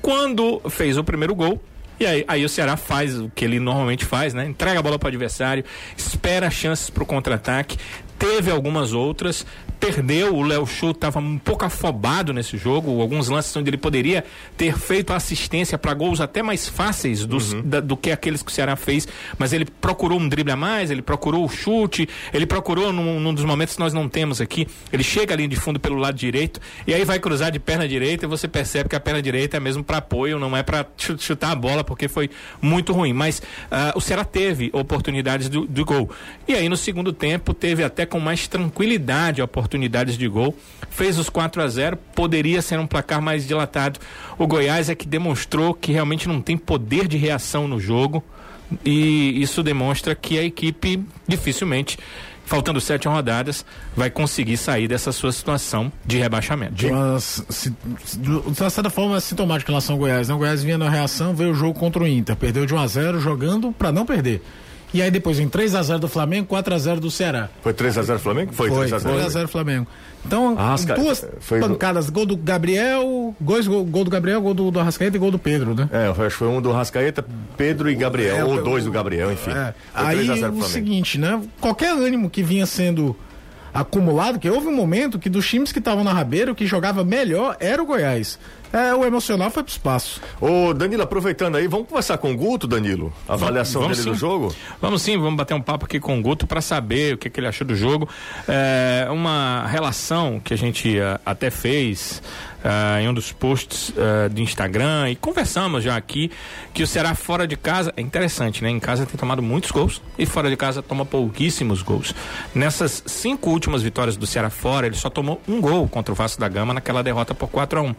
Quando fez o primeiro gol, e aí, aí o Ceará faz o que ele normalmente faz, né? Entrega a bola para o adversário, espera chances para o contra-ataque, teve algumas outras, perdeu, o Léo Chu estava um pouco afobado nesse jogo, alguns lances onde ele poderia ter feito assistência para gols até mais fáceis dos- da- do que aqueles que o Ceará fez, mas ele procurou um drible a mais, ele procurou o chute, ele procurou num, num dos momentos que nós não temos aqui, ele chega ali de fundo pelo lado direito e aí vai cruzar de perna direita e você percebe que a perna direita é mesmo para apoio, não é para chutar a bola porque foi muito ruim, mas ah, o Ceará teve oportunidades do, do gol. E aí no segundo tempo teve até com mais tranquilidade oportunidades de gol, fez os 4 a 0, poderia ser um placar mais dilatado. O Goiás é que demonstrou que realmente não tem poder de reação no jogo e isso demonstra que a equipe dificilmente Faltando sete rodadas, vai conseguir sair dessa sua situação de rebaixamento. De uma, se- de uma certa forma, é sintomático em relação ao Goiás. Né? O Goiás vinha na reação, veio o jogo contra o Inter. Perdeu de 1 a 0 jogando para não perder. E aí depois em 3 a 0 do Flamengo, 4 a 0 do Ceará. Foi 3x0 Flamengo? Foi, Foi, 3x0. 3 a 0 Flamengo. Então, Arrasca- duas foi pancadas, gol do Gabriel, gols, gol, gol do Gabriel, gol do, do Arrascaeta e gol do Pedro, né? É, eu acho que foi um do Rascaeta, Pedro e Gabriel, É, ou o- dois do Gabriel, enfim. É. Aí 3 a 0 o seguinte, né? Qualquer ânimo que vinha sendo acumulado, que houve um momento que dos times que estavam na rabeira, o que jogava melhor era o Goiás. É, o emocional foi pro espaço. Ô, Danilo, aproveitando aí, vamos conversar com o Guto, Danilo? A avaliação Vamos dele do sim. jogo? Vamos sim, vamos bater um papo aqui com o Guto para saber o que, que ele achou do jogo. É, uma relação que a gente ah, até fez ah, em um dos posts ah, do Instagram e conversamos já aqui que o Ceará fora de casa é interessante, né? Em casa tem tomado muitos gols e fora de casa toma pouquíssimos gols. Nessas cinco últimas vitórias do Ceará fora, ele só tomou um gol contra o Vasco da Gama naquela derrota por 4 a 1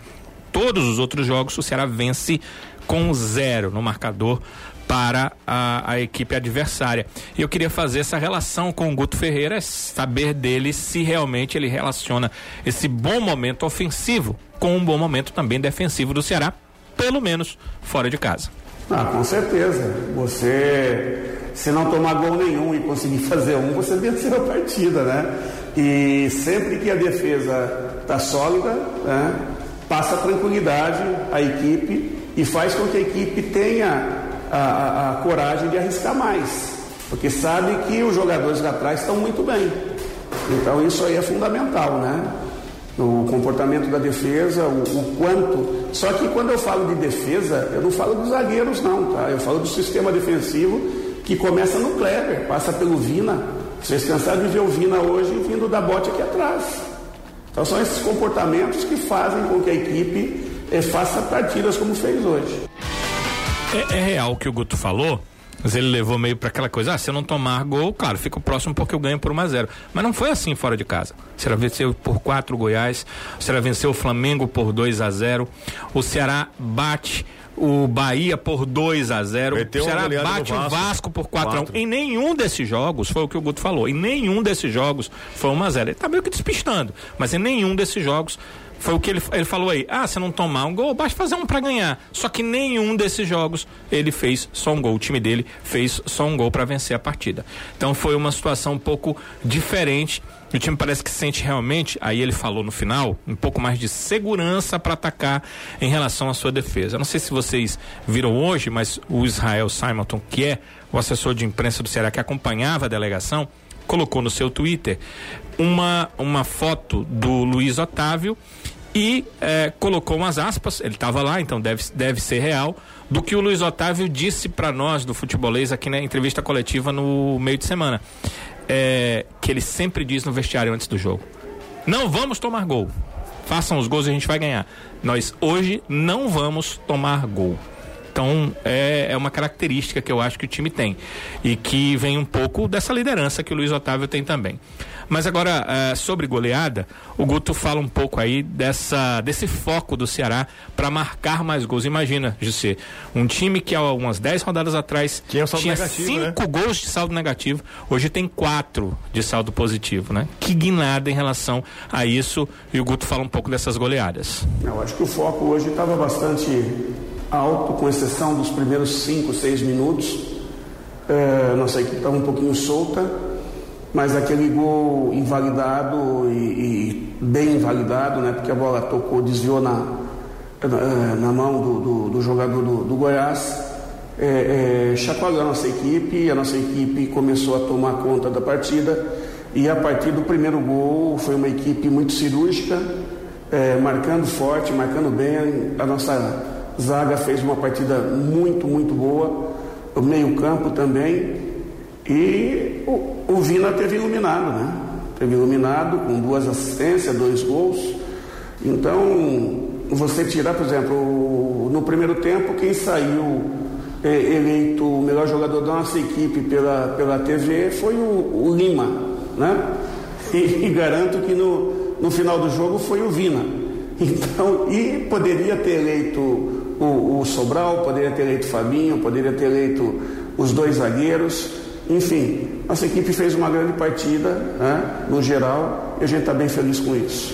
Todos os outros jogos o Ceará vence com zero no marcador para a, a equipe adversária. E eu queria fazer essa relação com o Guto Ferreira, saber dele se realmente ele relaciona esse bom momento ofensivo com um bom momento também defensivo do Ceará, pelo menos fora de casa. Ah, com certeza. Você, se não tomar gol nenhum e conseguir fazer um, você venceu a partida, né? E sempre que a defesa está sólida, né, passa tranquilidade à equipe e faz com que a equipe tenha a, a- a coragem de arriscar mais, porque sabe que os jogadores lá atrás estão muito bem. Então isso aí é fundamental, né? o comportamento da defesa, o, o quanto. Só que quando eu falo de defesa, eu não falo dos zagueiros, não, tá? Eu falo do sistema defensivo que começa no Kleber, passa pelo Vina, Vocês cansaram de ver o Vina hoje vindo da bote aqui atrás. Então são esses comportamentos que fazem com que a equipe eh, faça partidas como fez hoje. É, é real o que o Guto falou, mas ele levou meio para aquela coisa, ah, se eu não tomar gol, claro, fico próximo porque eu ganho por 1 a 0 Mas não foi assim fora de casa. O Ceará venceu por 4 Goiás, o Ceará venceu o Flamengo por 2 a 0 o Ceará bate o Bahia por 2 a 0 Meteu o Ceará bate o Vasco. Vasco por 4 a 1 Quatro. Em nenhum desses jogos, foi o que o Guto falou, em nenhum desses jogos foi 1 a 0 Ele tá meio que despistando, mas em nenhum desses jogos foi o que ele, ele falou aí. Ah, se não tomar um gol, basta fazer um pra ganhar. Só que nenhum desses jogos ele fez só um gol. O time dele fez só um gol pra vencer a partida. Então foi uma situação um pouco diferente. O time parece que sente realmente, aí ele falou no final, um pouco mais de segurança para atacar em relação à sua defesa. Eu não sei se vocês viram hoje, mas o Israel Simonton, que é o assessor de imprensa do Ceará que acompanhava a delegação, colocou no seu Twitter uma, uma foto do Luiz Otávio e eh, colocou umas aspas, ele estava lá, então deve, deve ser real, do que o Luiz Otávio disse para nós do futebolês aqui na entrevista coletiva no meio de semana. Eh, que ele sempre diz no vestiário antes do jogo: Não vamos tomar gol. Façam os gols e a gente vai ganhar. Nós hoje não vamos tomar gol. Então é, é uma característica que eu acho que o time tem e que vem um pouco dessa liderança que o Luiz Otávio tem também. Mas agora eh, sobre goleada, o Guto fala um pouco aí dessa desse foco do Ceará para marcar mais gols. Imagina, José, um time que há umas 10 rodadas atrás Tinha um saldo tinha negativo, cinco gols de saldo negativo, hoje tem quatro de saldo positivo, né? Que guinada em relação a isso e o Guto fala um pouco dessas goleadas. Eu acho que o foco hoje estava bastante alto, com exceção dos primeiros 5, 6 minutos. É, nossa equipe estava um pouquinho solta, mas aquele gol invalidado e, e bem invalidado, né, porque a bola tocou, desviou na, na, na mão do, do, do jogador do, do Goiás, é, é, chacoalhou a nossa equipe, a nossa equipe começou a tomar conta da partida e a partir do primeiro gol foi uma equipe muito cirúrgica, é, marcando forte, marcando bem. A nossa zaga fez uma partida muito, muito boa, o meio-campo também. E o, o Vina teve iluminado, né? Teve iluminado com duas assistências, dois gols. Então, você tirar, por exemplo, no primeiro tempo, quem saiu é, eleito o melhor jogador da nossa equipe pela, pela TV foi o, o Lima, né? E, e garanto que no, no final do jogo foi o Vina. Então, e poderia ter eleito o, o Sobral, poderia ter eleito o Fabinho, poderia ter eleito os dois zagueiros. Enfim, nossa equipe fez uma grande partida, né, no geral, e a gente está bem feliz com isso.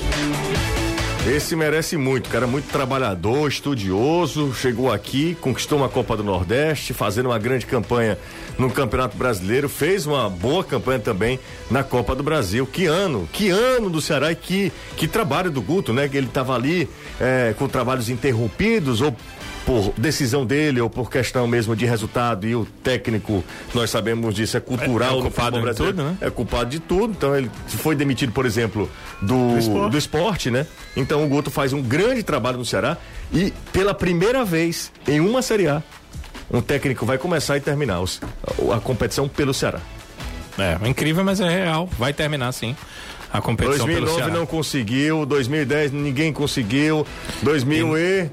Esse merece muito, cara, muito trabalhador, estudioso, chegou aqui, conquistou uma Copa do Nordeste, fazendo uma grande campanha no Campeonato Brasileiro, fez uma boa campanha também na Copa do Brasil. Que ano, que ano do Ceará e que, que trabalho do Guto, né? Que ele estava ali eh, com trabalhos interrompidos ou por decisão dele ou por questão mesmo de resultado e o técnico, nós sabemos disso, é cultural É- é no culpado brasileiro. tudo, né? É culpado de tudo, então ele foi demitido, por exemplo, do, esporte. do esporte, né? Então o Guto faz um grande trabalho no Ceará e pela primeira vez em uma Série A, um técnico vai começar e terminar os- a, competição pelo Ceará. É, incrível, mas é real. Vai terminar sim a competição pelo 2009 Ceará. não conseguiu, 2010 ninguém conseguiu, 2000 e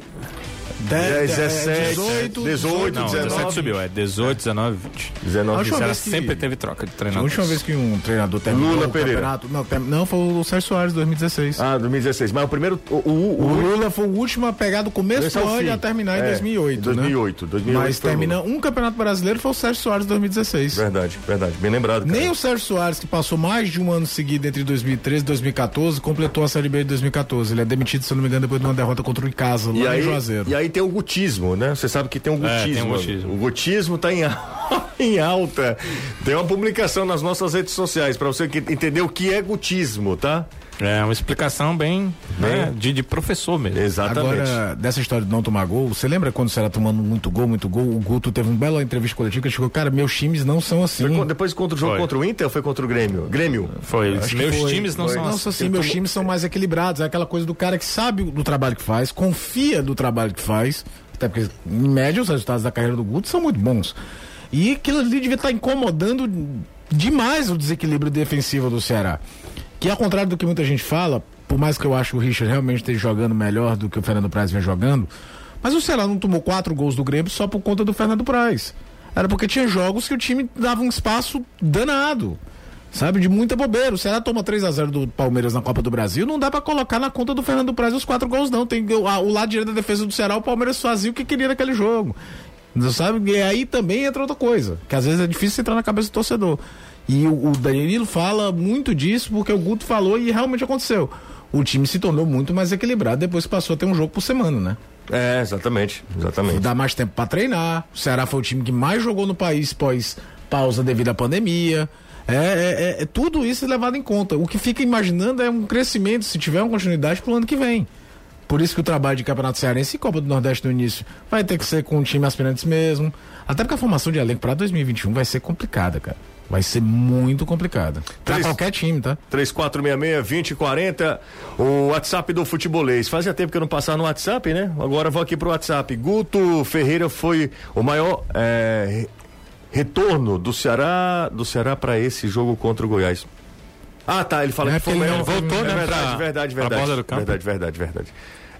10, 17, 18, 18, Não, 19. 17 subiu, é 18, 19, 20. 19. A O última Ceará vez que- sempre teve troca de A treinador. última vez que um treinador terminou Lula o Pereira. campeonato. Não, tem- não, foi o Sérgio Soares, 2016. Ah, 2016. Mas o primeiro. O, o, O o, Lula foi o último a pegar do começo do é o ano e a terminar em É, 2008. 2008, Né? 2008 Mas termina um campeonato brasileiro foi o Sérgio Soares 2016. Verdade, verdade. Bem lembrado. Cara. Nem o Sérgio Soares, que passou mais de um ano seguido entre 2013 e 2014, completou a Série B de 2014. Ele é demitido, se eu não me engano, depois de uma derrota contra o Icasa, lá E em aí, Juazeiro. e aí tem o gutismo, né? Você sabe que tem o É, gutismo. tem o gutismo. O gutismo tá em, em alta. Tem uma publicação nas nossas redes sociais para você que- entender o que é gutismo, tá? É uma explicação bem, né, de, de professor mesmo. Exatamente. Agora, dessa história de não tomar gol, você lembra quando você era tomando muito gol, muito gol? O Guto teve uma bela entrevista coletiva que ele chegou, cara, meus times não são assim. Foi depois contra o jogo Foi. contra o Inter ou foi contra o Grêmio? Grêmio. Foi, meus foi. times não Foi. são Nossa, assim. assim, meus times são mais equilibrados. É aquela coisa do cara que sabe do trabalho que faz, confia do trabalho que faz. Até porque, em média, os resultados da carreira do Guto são muito bons. E aquilo ali devia estar incomodando demais o desequilíbrio defensivo do Ceará. Que ao contrário do que muita gente fala, por mais que eu acho que o Richard realmente esteja jogando melhor do que o Fernando Praz vem jogando, mas o Ceará não tomou quatro gols do Grêmio só por conta do Fernando Praz. Era porque tinha jogos que o time dava um espaço danado. Sabe, de muita bobeira. O Ceará toma 3 a 0 do Palmeiras na Copa do Brasil, não dá pra colocar na conta do Fernando Praz os quatro gols, não. Tem o, a- o lado direito da defesa do Ceará, o Palmeiras fazia o que queria naquele jogo. Sabe? E aí também entra outra coisa, que às vezes é difícil entrar na cabeça do torcedor. E o, o Danilo fala muito disso porque o Guto falou e realmente aconteceu. O time se tornou muito mais equilibrado depois que passou a ter um jogo por semana, né? É, exatamente. Exatamente. Dá mais tempo pra treinar. O Ceará foi o time que mais jogou no país pós pausa devido à pandemia. É, é, é- é tudo isso é levado em conta. O que fica imaginando é um crescimento, se tiver uma continuidade, pro ano que vem. Por isso que o trabalho de Campeonato Cearense e Copa do Nordeste no início vai ter que ser com o time aspirantes mesmo. Até porque a formação de elenco para 2021 vai ser complicada, cara. Vai ser muito complicada. Pra Três- qualquer time, tá? 3466-2040, o WhatsApp do Futebolês. Fazia tempo que eu não passava no WhatsApp, né? Agora vou aqui pro WhatsApp. Guto Ferreira foi o maior é, re- retorno do Ceará do Ceará para esse jogo contra o Goiás. Ah, tá. Ele fala É que foi o maior. voltou, é né, Verdade, pra- verdade, pra verdade. do campo. Verdade, verdade, verdade.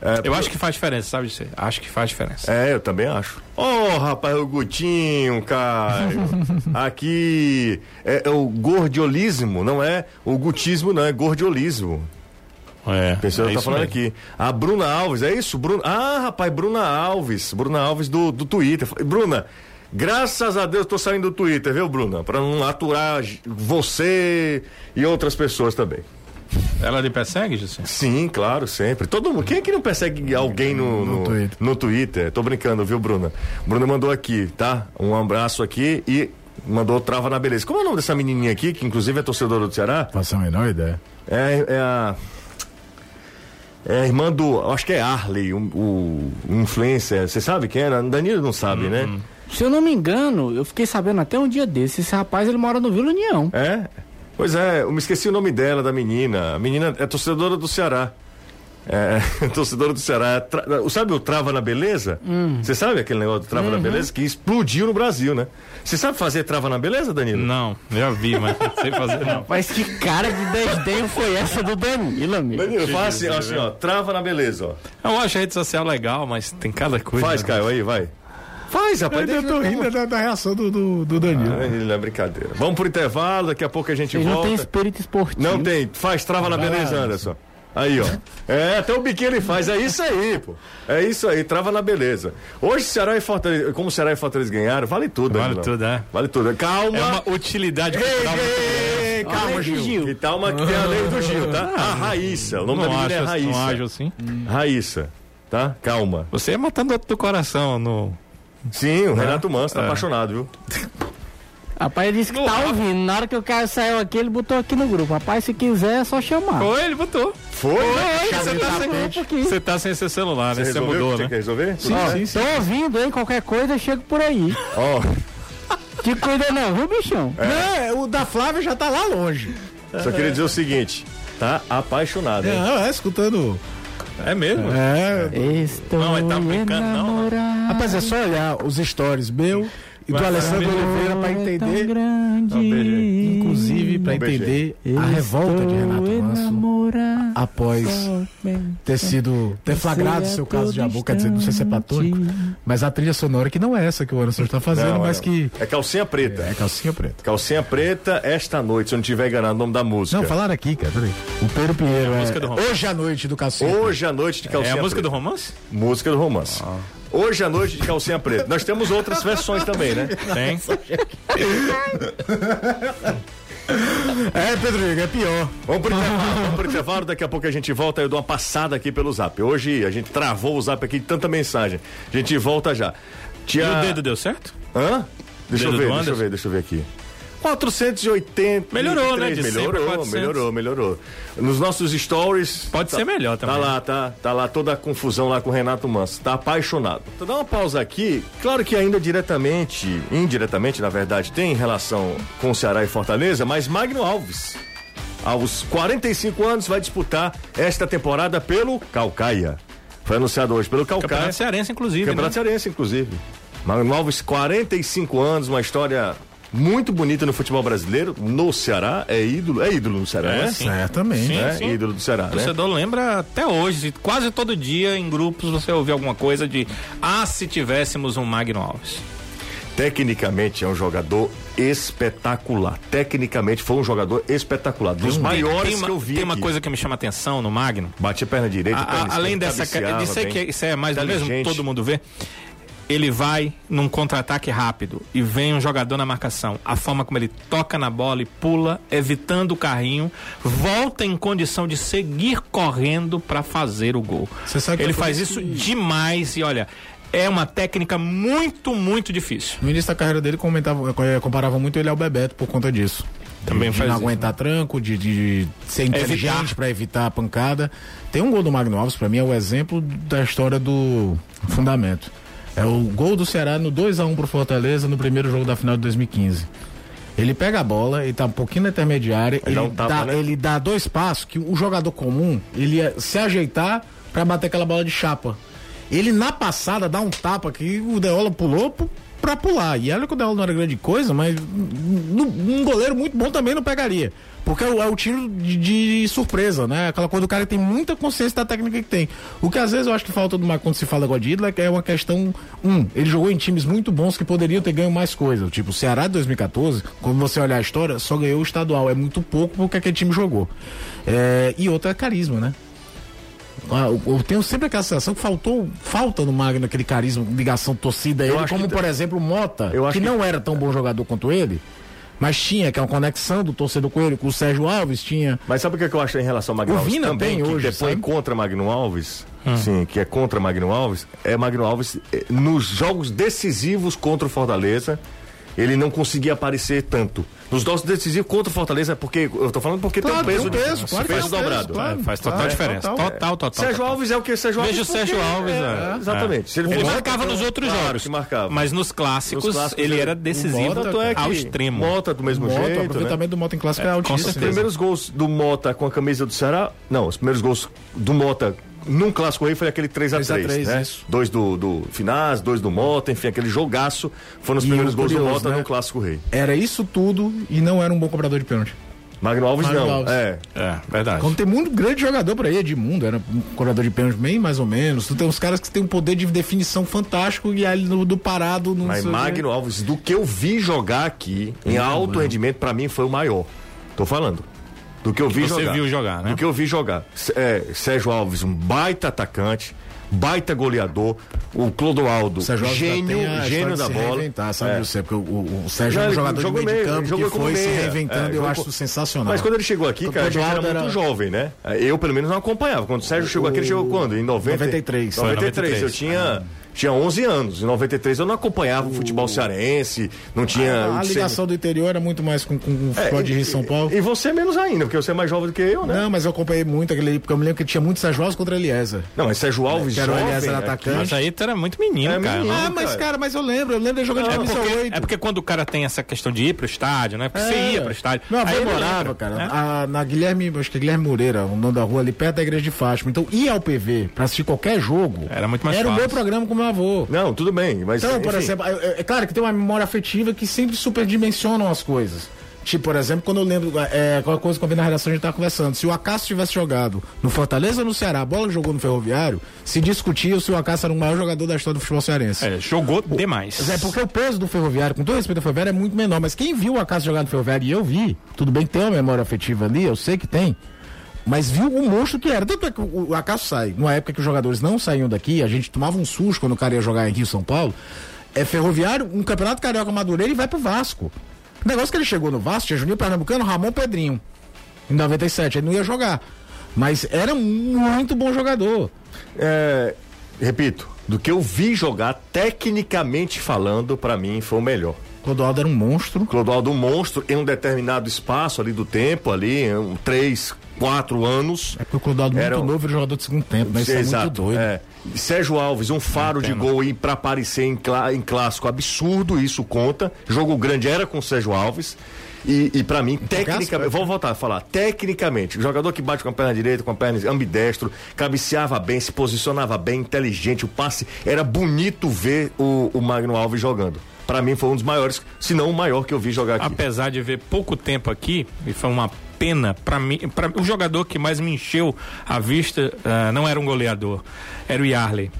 É, Eu acho que faz diferença, sabe disso? Acho que faz diferença. É, eu também acho. Ô, rapaz, o Gutinho, Caio. Aqui é, é o gordiolismo, não é o gutismo, não, é gordiolismo. É. A pessoa é tá falando mesmo. aqui. A Bruna Alves, é isso? Bruna... Ah, rapaz, Bruna Alves. Bruna Alves do, do Twitter. Bruna, graças a Deus tô saindo do Twitter, viu, Bruna? Pra não aturar você e outras pessoas também. Ela lhe persegue, Jussi? Sim, claro, sempre. Todo mundo. Quem é que não persegue alguém no, no, No Twitter. no Twitter? Tô brincando, viu, Bruna? Bruna mandou aqui, tá? Um abraço aqui e mandou trava na beleza. Como é o nome dessa menininha aqui, que inclusive é torcedora do Ceará? Faça a menor ideia. É, é a. É a irmã do. Acho que é Arley, o, o influencer. Você sabe quem era? Danilo não sabe, né? Se eu não me engano, eu fiquei sabendo até um dia desse. Esse rapaz ele mora no Vila União. É? Pois é, eu me esqueci o nome dela, da menina. A menina é torcedora do Ceará. É, torcedora do Ceará. Tra- sabe o Trava na Beleza? Você sabe aquele negócio do Trava na Beleza? Que explodiu no Brasil, né? Você sabe fazer Trava na Beleza, Danilo? Não, já vi, mas não sei fazer não. Mas que cara de desdenho foi essa do Danilo, amigo? Danilo, faz assim, ó, assim, ó, Trava na Beleza, ó. Eu acho a rede social legal, mas tem cada coisa. Faz, né? Caio, aí, vai. Faz, rapaz. Eu tô rindo da, da reação do, do, do Danilo. Ah, ele não é brincadeira. Vamos pro intervalo, daqui a pouco a gente Vocês não volta. têm espírito esportivo. Não tem, faz trava na beleza, Anderson. Aí, ó. É, até o biquinho ele faz. É isso aí, pô. É isso aí, trava na beleza. Hoje, Ceará e Fortaleza, como Ceará e Fortaleza ganharam, vale tudo, Vale tudo, é. Vale tudo. Calma. É uma utilidade. Ei, ei, calma, Gil. Gil. E calma que tem a lei do Gil, tá? A Raíssa. O nome Não da menina é Raíssa. não acho assim. Raíssa. Tá? Calma. Você é matando outro do coração no. Sim, o Renato Manso tá É. apaixonado, viu? Rapaz, ele disse que tá ouvindo. Na hora que o cara saiu aqui, ele botou aqui no grupo. Rapaz, se quiser, é só chamar. Foi, ele botou. Foi? Você tá, tá sem, aqui. você tá sem seu celular, né? Você que mudou, você né? quer resolver? Sim, Ó, sim, sim. Tô ouvindo, hein? Qualquer coisa, eu chego por aí. Ó, Te cuida não, viu, bichão? Não, o da Flávia já tá lá longe. só queria dizer o seguinte. Tá apaixonado, hein? Não, é, escutando. É mesmo? É. Estou Não, ele tá brincando, não. Rapaz, é só olhar os stories meu e do Alessandro Oliveira pra É tão entender. grande. Inclusive pra beijinho. entender a revolta de Renato Manso após ter sido ter flagrado Você é seu caso de amor, quer dizer, não sei se é platônico, mas a trilha sonora que não é essa que o Anderson está fazendo, Não, mas é- que É calcinha preta. é calcinha preta. Calcinha preta, esta noite, se eu não tiver enganado o nome da música. Não, falaram aqui, cara, peraí. O Pedro Pinheiro é, música do romance. Hoje à noite do calcinha. Hoje à noite de É calcinha a música do preta. romance? Música do romance. Hoje à noite de calcinha preta. Nós temos outras versões também, né? Tem. É, Pedro, é pior. Vamos pro intervalo, vamos pro intervalo, daqui a pouco a gente volta, eu dou uma passada aqui pelo zap. Hoje a gente travou o zap aqui de tanta mensagem. A gente volta já. E Tia... o dedo deu certo? Hã? Deixa eu Dedo ver, do deixa eu ver, deixa eu ver aqui. 480. Melhorou, né? De 100 pra Melhorou, 400. melhorou, melhorou. Nos nossos stories. Pode tá- ser melhor também. Tá lá, tá, tá lá toda a confusão lá com o Renato Manso. Tá apaixonado. Então dá uma pausa aqui. Claro que ainda diretamente, indiretamente, na verdade, tem relação com o Ceará e Fortaleza, mas Magno Alves, aos 45 anos, vai disputar esta temporada pelo Calcaia. Foi anunciado hoje pelo Calcaia. Campeonato Cearense, inclusive. Campeonato né? Cearense, inclusive. Magno Alves, 45 anos, uma história muito bonita no futebol brasileiro, no Ceará, é ídolo, é ídolo no Ceará, É, né? sim. Certamente. Sim, É sim. ídolo do Ceará, O né? torcedor lembra até hoje, quase todo dia em grupos você ouve alguma coisa de ah, se tivéssemos um Magno Alves. Tecnicamente é um jogador espetacular. Tecnicamente foi um jogador espetacular. Dos maiores tem uma, que eu vi. Tem uma aqui. coisa que me chama atenção no Magno. Batia perna direita, A- a- perna além esquerda, dessa. bem. que isso é mais do mesmo, todo mundo vê. Ele vai num contra-ataque rápido e vem um jogador na marcação. A forma como ele toca na bola e pula, evitando o carrinho, volta em condição de seguir correndo para fazer o gol. Você sabe que ele faz isso que- demais e olha, é uma técnica muito, muito difícil. No início da carreira dele, comentava, eh, comparava muito ele ao Bebeto por conta disso. Também de, de faz não isso. aguentar tranco, de, de ser inteligente para evitar a pancada. Tem um gol do Magno Alves, para mim, é o exemplo da história do fundamento. É o gol do Ceará no 2 a 1 pro Fortaleza no primeiro jogo da final de 2015. Ele pega a bola, ele tá um pouquinho na intermediária, Ele ele, dá tapa, dá, né? ele dá dois passos que o jogador comum, ele ia se ajeitar para bater aquela bola de chapa. Ele na passada dá um tapa que o Deola pulou pra pular. E olha que o Deola não era grande coisa, mas um goleiro muito bom também não pegaria. Porque é o, é o tiro de, de surpresa, né? Aquela coisa do cara tem muita consciência da técnica que tem. O que às vezes eu acho que falta do quando se fala agora de ídolo é é uma questão. Um, ele jogou em times muito bons que poderiam ter ganho mais coisa. Tipo, o Ceará de 2014, quando você olhar a história, só ganhou o estadual. É muito pouco porque aquele time jogou. É, e outra é carisma, né? Ah, eu- tenho sempre aquela sensação que faltou, falta no Magno aquele carisma, ligação torcida Eu ele, como que- por exemplo o Mota, Eu que, que- não era tão bom jogador quanto ele, mas tinha que é uma conexão do torcedor com ele, com o Sérgio Alves, tinha. Mas sabe o que, eu acho em relação ao Magno O Alves Vina também? tem que hoje, depois sabe? contra Magno Alves, sim, que é contra Magno Alves, é Magno Alves eh, nos jogos decisivos contra o Fortaleza, ele não conseguia aparecer tanto. Nos jogos decisivos contra o Fortaleza, é porque eu tô falando porque Claro, tem um peso, tem um de- peso, claro que peso dobrado. claro. É, faz total Ah, é, diferença. total. Total, total. Sérgio total. Alves é o que Sérgio Alves? Veja o Sérgio Alves, é. Exatamente. Se Ele fosse- marcava nos outros Claro jogos. que marcava. Mas nos clássicos, Nos clássicos, ele ele- era decisivo Mota, é ao extremo. Mota do mesmo Moto, o jeito, né? aproveitamento do Mota em clássico é, com altíssimo. Os primeiros gols do Mota com a camisa do Ceará, não, os primeiros gols do Mota num clássico rei foi aquele 3x3, 3x3, né? isso. Dois do, do Finaz, dois do Mota, enfim, aquele jogaço foram os E primeiros gols do curioso, Mota né? no clássico rei. Era isso tudo e não era um bom cobrador de pênalti. Magno Alves Magno não, Alves. é. É, verdade. Quando tem muito grande jogador por aí, Edmundo era um cobrador de pênalti bem mais ou menos. Tu tem uns caras que têm um poder de definição fantástico e aí no, do parado não Mas. Magno Alves, do que eu vi jogar aqui, em alto rendimento, pra mim foi o maior. Tô falando. Do que eu vi você jogar. viu jogar, né? Do que eu vi jogar. S- é, Sérgio Alves, um baita atacante, baita goleador. O Clodoaldo, Sérgio gênio, gênio da se bola. sabe, É. você? Porque o, o, o Sérgio é um ele jogador de jogou meio de meio, campo que jogou foi se meia. reinventando, É, eu jogou acho sensacional. Mas quando ele chegou aqui, O cara, a gente era Clodoaldo muito era- jovem, né? Eu, pelo menos, não acompanhava. Quando o Sérgio chegou aqui, ele chegou quando? Em 90... 93. Foi, 93. 93. Eu tinha, tinha 11 anos. Em 93 eu não acompanhava o futebol cearense, não tinha... a, a o ligação do interior era muito mais com, com o É, futebol de Rio e- São Paulo. E você menos ainda, porque você é mais jovem do que eu, né? Não, mas eu acompanhei muito aquele, porque eu me lembro que tinha muito Sérgio Alves contra Eliezer. Não, mas Sérgio Alves Que era o jovem, Eliezer aqui- atacante. Mas aí tu era muito menino, É cara. menino. não- Ah, mas cara. cara, mas eu lembro, eu lembro de jogar de É camisa porque, 8. é porque quando o cara tem essa questão de ir pro estádio, né? Porque você ia pro estádio. Meu avô aí ele morava, cara, né? a- na Guilherme, acho que é Guilherme Moreira, o nome da rua ali perto da igreja de Fátima. Então, ir ao PV pra assistir qualquer jogo Era muito mais Era o fácil. meu programa com meu avô. Não, tudo bem, mas. Então, por enfim. exemplo, é, é- claro que tem uma memória afetiva que sempre superdimensionam as coisas. Tipo, por exemplo, quando eu lembro, é, qualquer coisa que eu vi na redação, a gente tava conversando. Se o Acácio tivesse jogado no Fortaleza ou no Ceará, a bola jogou no Ferroviário, se discutia se o Acácio era o maior jogador da história do futebol cearense. É, jogou demais. É porque o peso do Ferroviário, com todo respeito ao Ferroviário, é muito menor. Mas quem viu o Acácio jogar no Ferroviário, e eu vi, tudo bem que tem uma memória afetiva ali, eu sei que tem. Mas viu o monstro que era. Tanto é que o o Acácio sai, numa época que os jogadores não saíam daqui, a gente tomava um susto quando o cara ia jogar em Rio São Paulo. É Ferroviário, um campeonato carioca Madureira e vai pro Vasco. O negócio que ele chegou no Vasco, tinha Juninho Pernambucano, Ramon Pedrinho. Em 97, ele não ia jogar. Mas era um muito bom jogador. É, repito, do que eu vi jogar, tecnicamente falando, pra mim foi o melhor. Clodoaldo era um monstro. Clodoaldo, um monstro em um determinado espaço ali do tempo, ali, um, três, quatro anos. É porque o Clodoaldo Era muito um- novo, ele jogador de segundo tempo, mas isso é muito doido. é. Sérgio Alves, um faro de gol e pra aparecer em, clá- em clássico absurdo, isso conta. Jogo grande era com o Sérgio Alves. E, e para mim, tecnicamente, aspectos. vou voltar a falar, tecnicamente, o jogador que bate com a perna direita, com a perna ambidestro, cabeceava bem, se posicionava bem, inteligente, o passe, era bonito ver o, o Magno Alves jogando. para mim foi um dos maiores, se não o maior que eu vi jogar aqui. Apesar de ver pouco tempo aqui, e foi uma pena para mim, para o jogador que mais me encheu a vista uh, não era um goleador, era o Yarley.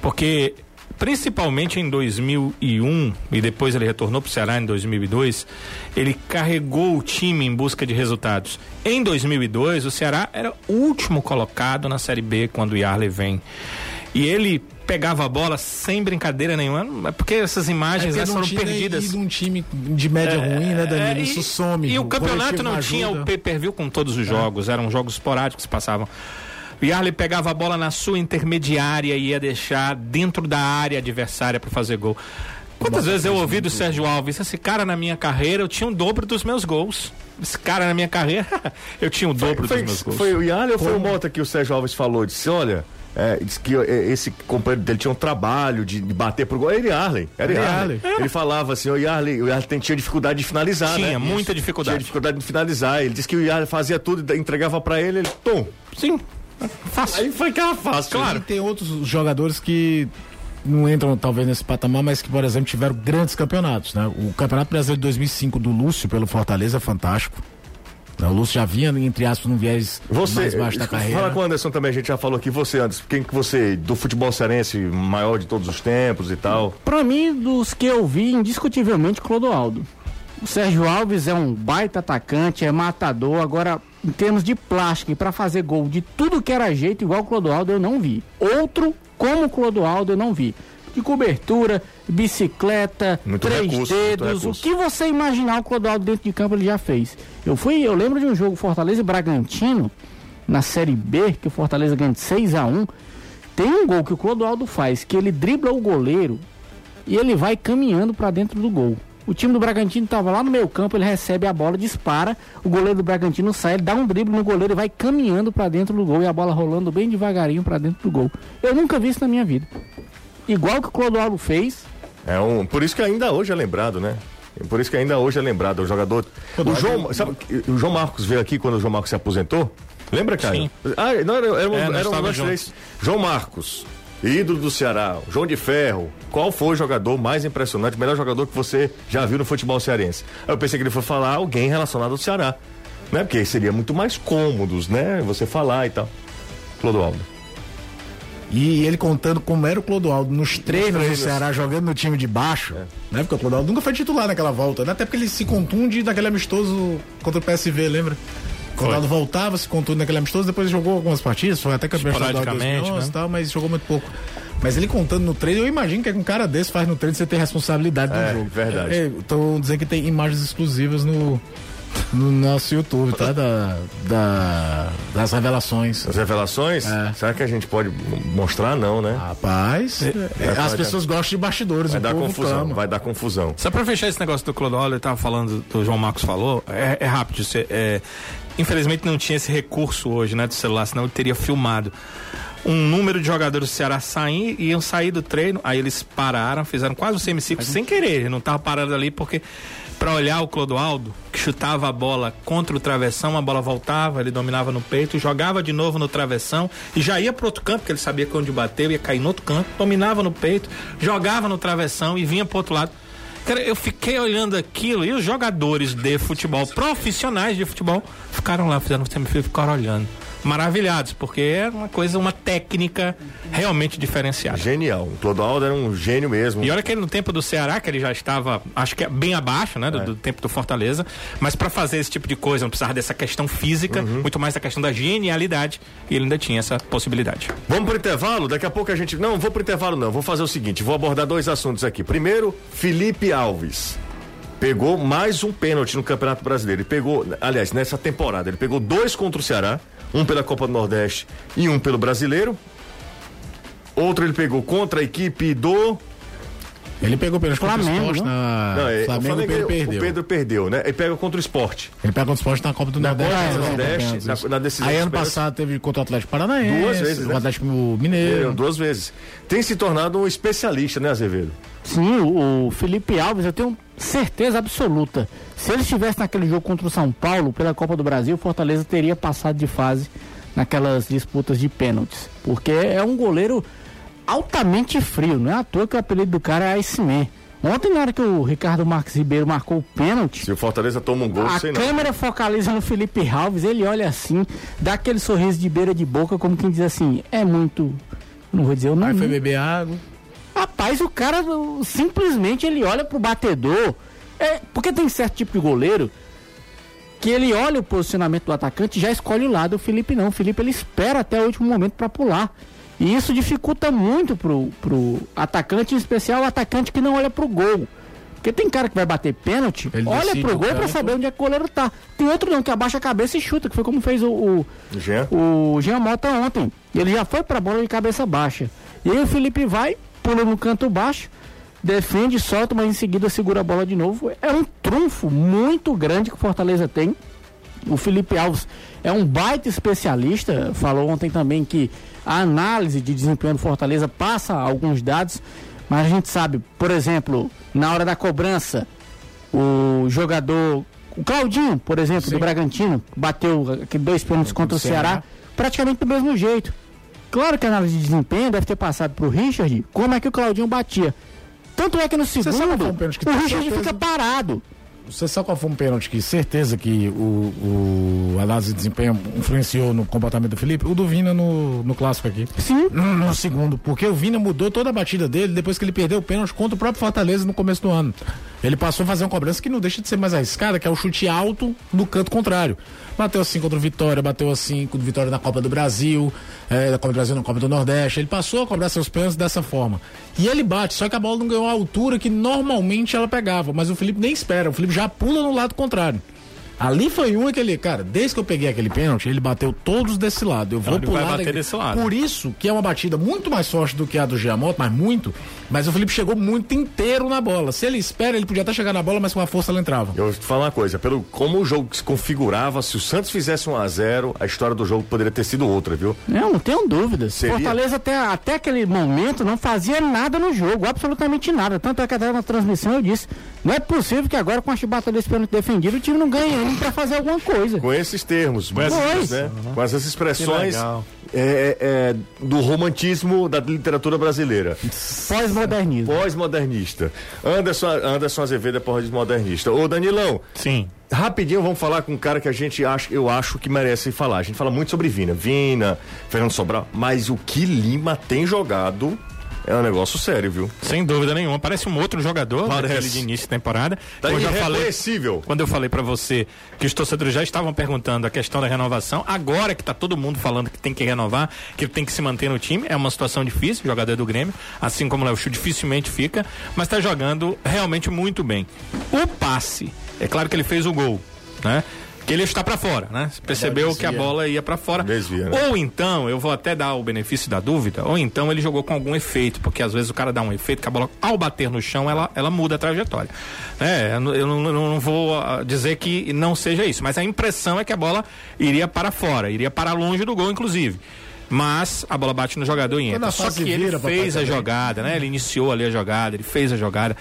Porque principalmente em 2001 e depois ele retornou para o Ceará em 2002, ele carregou o time em busca de resultados. Em 2002, o Ceará era o último colocado na Série B quando o Yarley vem. E ele pegava a bola sem brincadeira nenhuma, é porque essas imagens é foram perdidas. E de um time de média é, ruim, né, Danilo? É, Isso some. E o, o campeonato não tinha o pay-per-view com todos os é. jogos, eram jogos esporádicos que passavam. O Yarley pegava a bola na sua intermediária e ia deixar dentro da área adversária para fazer gol. Quantas vezes eu ouvi do Sérgio Alves, esse cara na minha carreira, eu tinha um dobro dos meus gols. Esse cara na minha carreira, eu tinha o um dobro foi, dos meus gols. Foi o Yarley ou foi o Mota que o Sérgio Alves falou? Disse, olha, é, disse que é, esse companheiro dele tinha um trabalho de, de bater pro gol. Era Yarley. Era Yarley. Ele falava assim, o Yarley, o Yarley tinha dificuldade de finalizar, tinha, né? muita dificuldade. Tinha dificuldade de finalizar. Ele disse que o Yarley fazia tudo, entregava para ele, ele, tom. Sim. Fácil. Aí foi que era fácil. Claro. E tem outros jogadores que não entram talvez nesse patamar, mas que, por exemplo, tiveram grandes campeonatos, né? O Campeonato Brasileiro de 2005 do Lúcio pelo Fortaleza é fantástico. O Lúcio já vinha, entre aspas, num viés você, mais baixo da carreira. Fala com o Anderson também, a gente já falou aqui, você, Anderson, quem que você, do futebol cearense, maior de todos os tempos e tal? Pra mim, dos que eu vi, indiscutivelmente, Clodoaldo. O Sérgio Alves é um baita atacante, é matador. Agora, em termos de plástico e para fazer gol de tudo que era jeito, igual o Clodoaldo, eu não vi. Outro como o Clodoaldo, eu não vi. De cobertura, bicicleta, muito três recurso, dedos, o que você imaginar o Clodoaldo dentro de campo ele já fez. Eu fui, eu lembro de um jogo Fortaleza e Bragantino, na Série B, que o Fortaleza ganha de 6 a 1 Tem um gol que o Clodoaldo faz, que ele dribla o goleiro e ele vai caminhando para dentro do gol. O time do Bragantino estava lá no meio campo, ele recebe a bola, dispara, o goleiro do Bragantino sai, dá um drible no goleiro e vai caminhando para dentro do gol e a bola rolando bem devagarinho para dentro do gol. Eu nunca vi isso na minha vida. Igual que o Clodoaldo fez. É um, por isso que ainda hoje é lembrado, né? Por isso que ainda hoje é lembrado o jogador. O João, sabe, o João Marcos veio aqui quando o João Marcos se aposentou? Lembra, cara? Sim. Ah, não, era, era, é, era um João Marcos, ídolo do Ceará, João de Ferro, qual foi o jogador mais impressionante, melhor jogador que você já viu no futebol cearense? Eu pensei que ele foi falar alguém relacionado ao Ceará, né? Porque seria muito mais cômodos, né? Você falar e tal. Clodoaldo. E ele contando como era o Clodoaldo nos treinos do Ceará, jogando no time de baixo, é. né? Porque o Clodoaldo nunca foi titular naquela volta, né? Até porque ele se contunde naquele amistoso contra o PSV, lembra? Clodoaldo voltava, se contunde naquele amistoso, depois jogou algumas partidas, foi até campeão estadual 2011 né? tal, mas jogou muito pouco. Mas ele contando no treino, eu imagino que um cara desse faz no treino você ter responsabilidade é, do jogo. Verdade. É, Estão dizendo que tem imagens exclusivas no, no nosso YouTube, tá? Da, da, das revelações. As revelações? É. Será que a gente pode mostrar? Não, né? Rapaz, é, é, as pessoas dar, gostam de bastidores. Vai dar confusão, vai dar confusão. Só pra fechar esse negócio do Clodoaldo, eu tava falando, do João Marcos falou, é, é rápido. Você, é, infelizmente não tinha esse recurso hoje, né, do celular, senão ele teria filmado um número de jogadores do Ceará sair, iam sair do treino, aí eles pararam, fizeram quase um semiciclo sem querer, não tava parado ali porque para olhar o Clodoaldo, que chutava a bola contra o travessão, a bola voltava, ele dominava no peito, jogava de novo no travessão e já ia pro outro campo, porque ele sabia que onde bateu ia cair no outro campo, dominava no peito, jogava no travessão e vinha pro outro lado. Cara, eu fiquei olhando aquilo e os jogadores de futebol, profissionais de futebol, ficaram lá, fizeram o e ficaram olhando maravilhados, porque é uma coisa, uma técnica realmente diferenciada. Genial. O Clodoaldo era um gênio mesmo. E olha que ele no tempo do Ceará, que ele já estava, acho que é bem abaixo, né, do, é. do tempo do Fortaleza, mas para fazer esse tipo de coisa, não precisava dessa questão física, uhum. muito mais da questão da genialidade, e ele ainda tinha essa possibilidade. Vamos pro intervalo? Daqui a pouco a gente. Não, vou pro intervalo não. Vou fazer o seguinte: vou abordar dois assuntos aqui. Primeiro, Felipe Alves pegou mais um pênalti no Campeonato Brasileiro. Ele pegou, aliás, nessa temporada, ele pegou dois contra o Ceará um pela Copa do Nordeste e um pelo Brasileiro. Outro ele pegou contra a equipe do ele pegou pelo Flamengo. Esporte na... Não, é, Flamengo, o, Flamengo, Pedro perdeu. o Pedro perdeu, né? Ele pega contra o esporte. Ele pega contra o esporte na Copa do na Nordeste. Copa do Nordeste, na, na decisão. Aí ano passado teve contra o Atlético Paranaense. Duas vezes. Né? O Atlético Mineiro. Duas vezes. Tem se tornado um especialista, né, Azevedo? Sim, o, o Felipe Alves, eu tenho certeza absoluta. Se ele estivesse naquele jogo contra o São Paulo pela Copa do Brasil, o Fortaleza teria passado de fase naquelas disputas de pênaltis. Porque é um goleiro altamente frio, não é à toa que o apelido do cara é Iceman. Ontem, na hora que o Ricardo Marques Ribeiro marcou o pênalti, Se o Fortaleza toma um gol, a sei não. câmera focaliza no Felipe Alves, ele olha assim, dá aquele sorriso de beira de boca, como quem diz assim, é muito. Não vou dizer o Aí nome. foi beber água. Rapaz, o cara simplesmente ele olha pro batedor. É, porque tem certo tipo de goleiro que ele olha o posicionamento do atacante e já escolhe o lado. O Felipe não. O Felipe ele espera até o último momento para pular. E isso dificulta muito pro, pro atacante, em especial o atacante que não olha pro gol. Porque tem cara que vai bater pênalti, Ele olha pro gol pra campo. saber onde é que o goleiro tá. Tem outro não, que abaixa a cabeça e chuta, que foi como fez o, o, Jean? o Jean Mota ontem. Ele já foi pra bola de cabeça baixa. E aí o Felipe vai, pula no canto baixo, defende, solta, mas em seguida segura a bola de novo. É um trunfo muito grande que o Fortaleza tem. O Felipe Alves é um baita especialista. Falou ontem também que a análise de desempenho do Fortaleza passa alguns dados, mas a gente sabe, por exemplo, na hora da cobrança, o jogador, o Claudinho, por exemplo, do Bragantino, bateu dois pênaltis contra o Ceará, Ceará. praticamente do mesmo jeito. Claro que a análise de desempenho deve ter passado pro Richard como é que o Claudinho batia. Tanto é que no segundo, que o Richard certeza? fica parado. Você sabe qual foi um pênalti que certeza que o, o análise de desempenho influenciou no comportamento do Felipe? O do Vina no, no clássico aqui. Sim. No, no segundo, porque o Vina mudou toda a batida dele depois que ele perdeu o pênalti contra o próprio Fortaleza no começo do ano. Ele passou a fazer uma cobrança que não deixa de ser mais arriscada, que é o chute alto no canto contrário. Bateu assim contra o Vitória, bateu assim contra o Vitória na Copa do Brasil, é, na Copa do Brasil na Copa do Nordeste. Ele passou a cobrar seus pênaltis dessa forma. E ele bate, só que a bola não ganhou a altura que normalmente ela pegava, mas o Felipe nem espera, o Felipe já pula no lado contrário. Ali foi uma que ele, cara, desde que eu peguei aquele pênalti, ele bateu todos desse lado. Eu vou ele vai pular bater desse lado. Por isso que é uma batida muito mais forte do que a do Giamotto, mas muito. Mas o Felipe chegou muito inteiro na bola. Se ele espera, ele podia até chegar na bola, mas com a força ela entrava. Eu vou te falar uma coisa, pelo como o jogo se configurava, se o Santos fizesse um a 0 a história do jogo poderia ter sido outra, viu? Não, não tenho dúvidas. Seria? Fortaleza até, até aquele momento não fazia nada no jogo, absolutamente nada. Tanto é que até na transmissão eu disse, não é possível que agora com a chibata desse pênalti defendido o time não ganhe pra fazer alguma coisa. Com esses termos, com essas- né? com essas expressões legal. é, é, do romantismo da literatura brasileira. Pós-modernismo. Pós-modernista. Anderson, Anderson Azevedo é pós-modernista. Ô Danilão, Sim. rapidinho vamos falar com um cara que a gente acha, eu acho que merece falar. A gente fala muito sobre Vina, Vina, Fernando Sobral, mas o que Lima tem jogado é um negócio sério, viu? Sem dúvida nenhuma. Parece um outro jogador Parece. daquele de início de temporada. Tá eu já falei, quando eu falei pra você que os torcedores já estavam perguntando a questão da renovação, agora que tá todo mundo falando que tem que renovar, que tem que se manter no time, é uma situação difícil, jogador do Grêmio, assim como o Léo Chu dificilmente fica, mas tá jogando realmente muito bem. O passe, é claro que ele fez o gol, né? Ele está pra fora, né? Você percebeu que a bola ia pra fora. Desvia, né? Ou então, eu vou até dar o benefício da dúvida, ou então ele jogou com algum efeito, porque às vezes o cara dá um efeito que a bola, ao bater no chão, ela, ela muda a trajetória. É, eu não, eu não- vou ah, dizer que não seja isso, mas a impressão é que a bola iria para fora, iria para longe do gol, inclusive. Mas a bola bate no jogador e entra. Só que ele vira, fez a jogada, né? Ele iniciou ali a jogada, ele fez a jogada.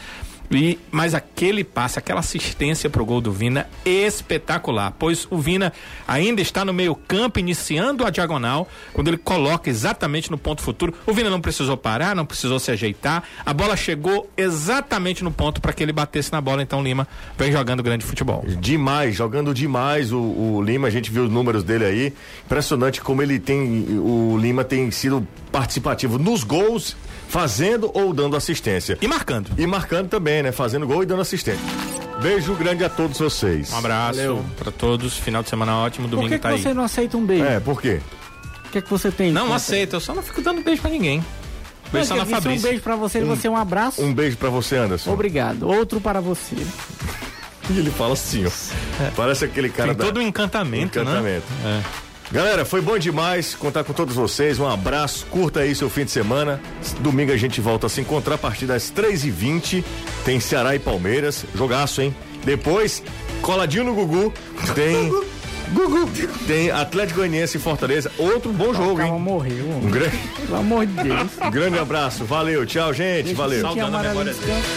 E, mas aquele passe, aquela assistência pro gol do Vina, espetacular. Pois o Vina ainda está no meio campo, iniciando a diagonal, quando ele coloca exatamente no ponto futuro. O Vina não precisou parar, não precisou se ajeitar. A bola chegou exatamente no ponto para que ele batesse na bola. Então Lima vem jogando grande futebol. Demais, jogando demais o, o Lima, a gente viu os números dele aí. Impressionante como ele tem, o Lima tem sido participativo nos gols, fazendo ou dando assistência. E marcando. E marcando também, né? Fazendo gol e dando assistência. Beijo grande a todos vocês. Um abraço para todos. Final de semana ótimo. Por Domingo que, que tá aí. você não aceita um beijo? É, por quê? O que, que você tem? Não aceito, eu só não fico dando beijo pra ninguém. Beijo só que na eu disse um Fabrício. beijo pra você e você um abraço. Um beijo pra você, Anderson. Obrigado. Outro para você. E ele fala assim, ó. Parece aquele cara Tem da... todo um encantamento, Encantamento. né? Galera, foi bom demais contar com todos vocês. Um abraço, curta aí seu fim de semana. Domingo a gente volta a se encontrar a partir das 3h20. Tem Ceará e Palmeiras. Jogaço, hein? Depois, coladinho no Gugu, tem. Gugu! Tem Atlético Goianiense e Fortaleza. Outro bom jogo, Calma, hein? morreu. Um grande, Pelo amor de Deus. um grande abraço. Valeu, tchau, gente. Valeu. Tinha Saudando a memória descanso.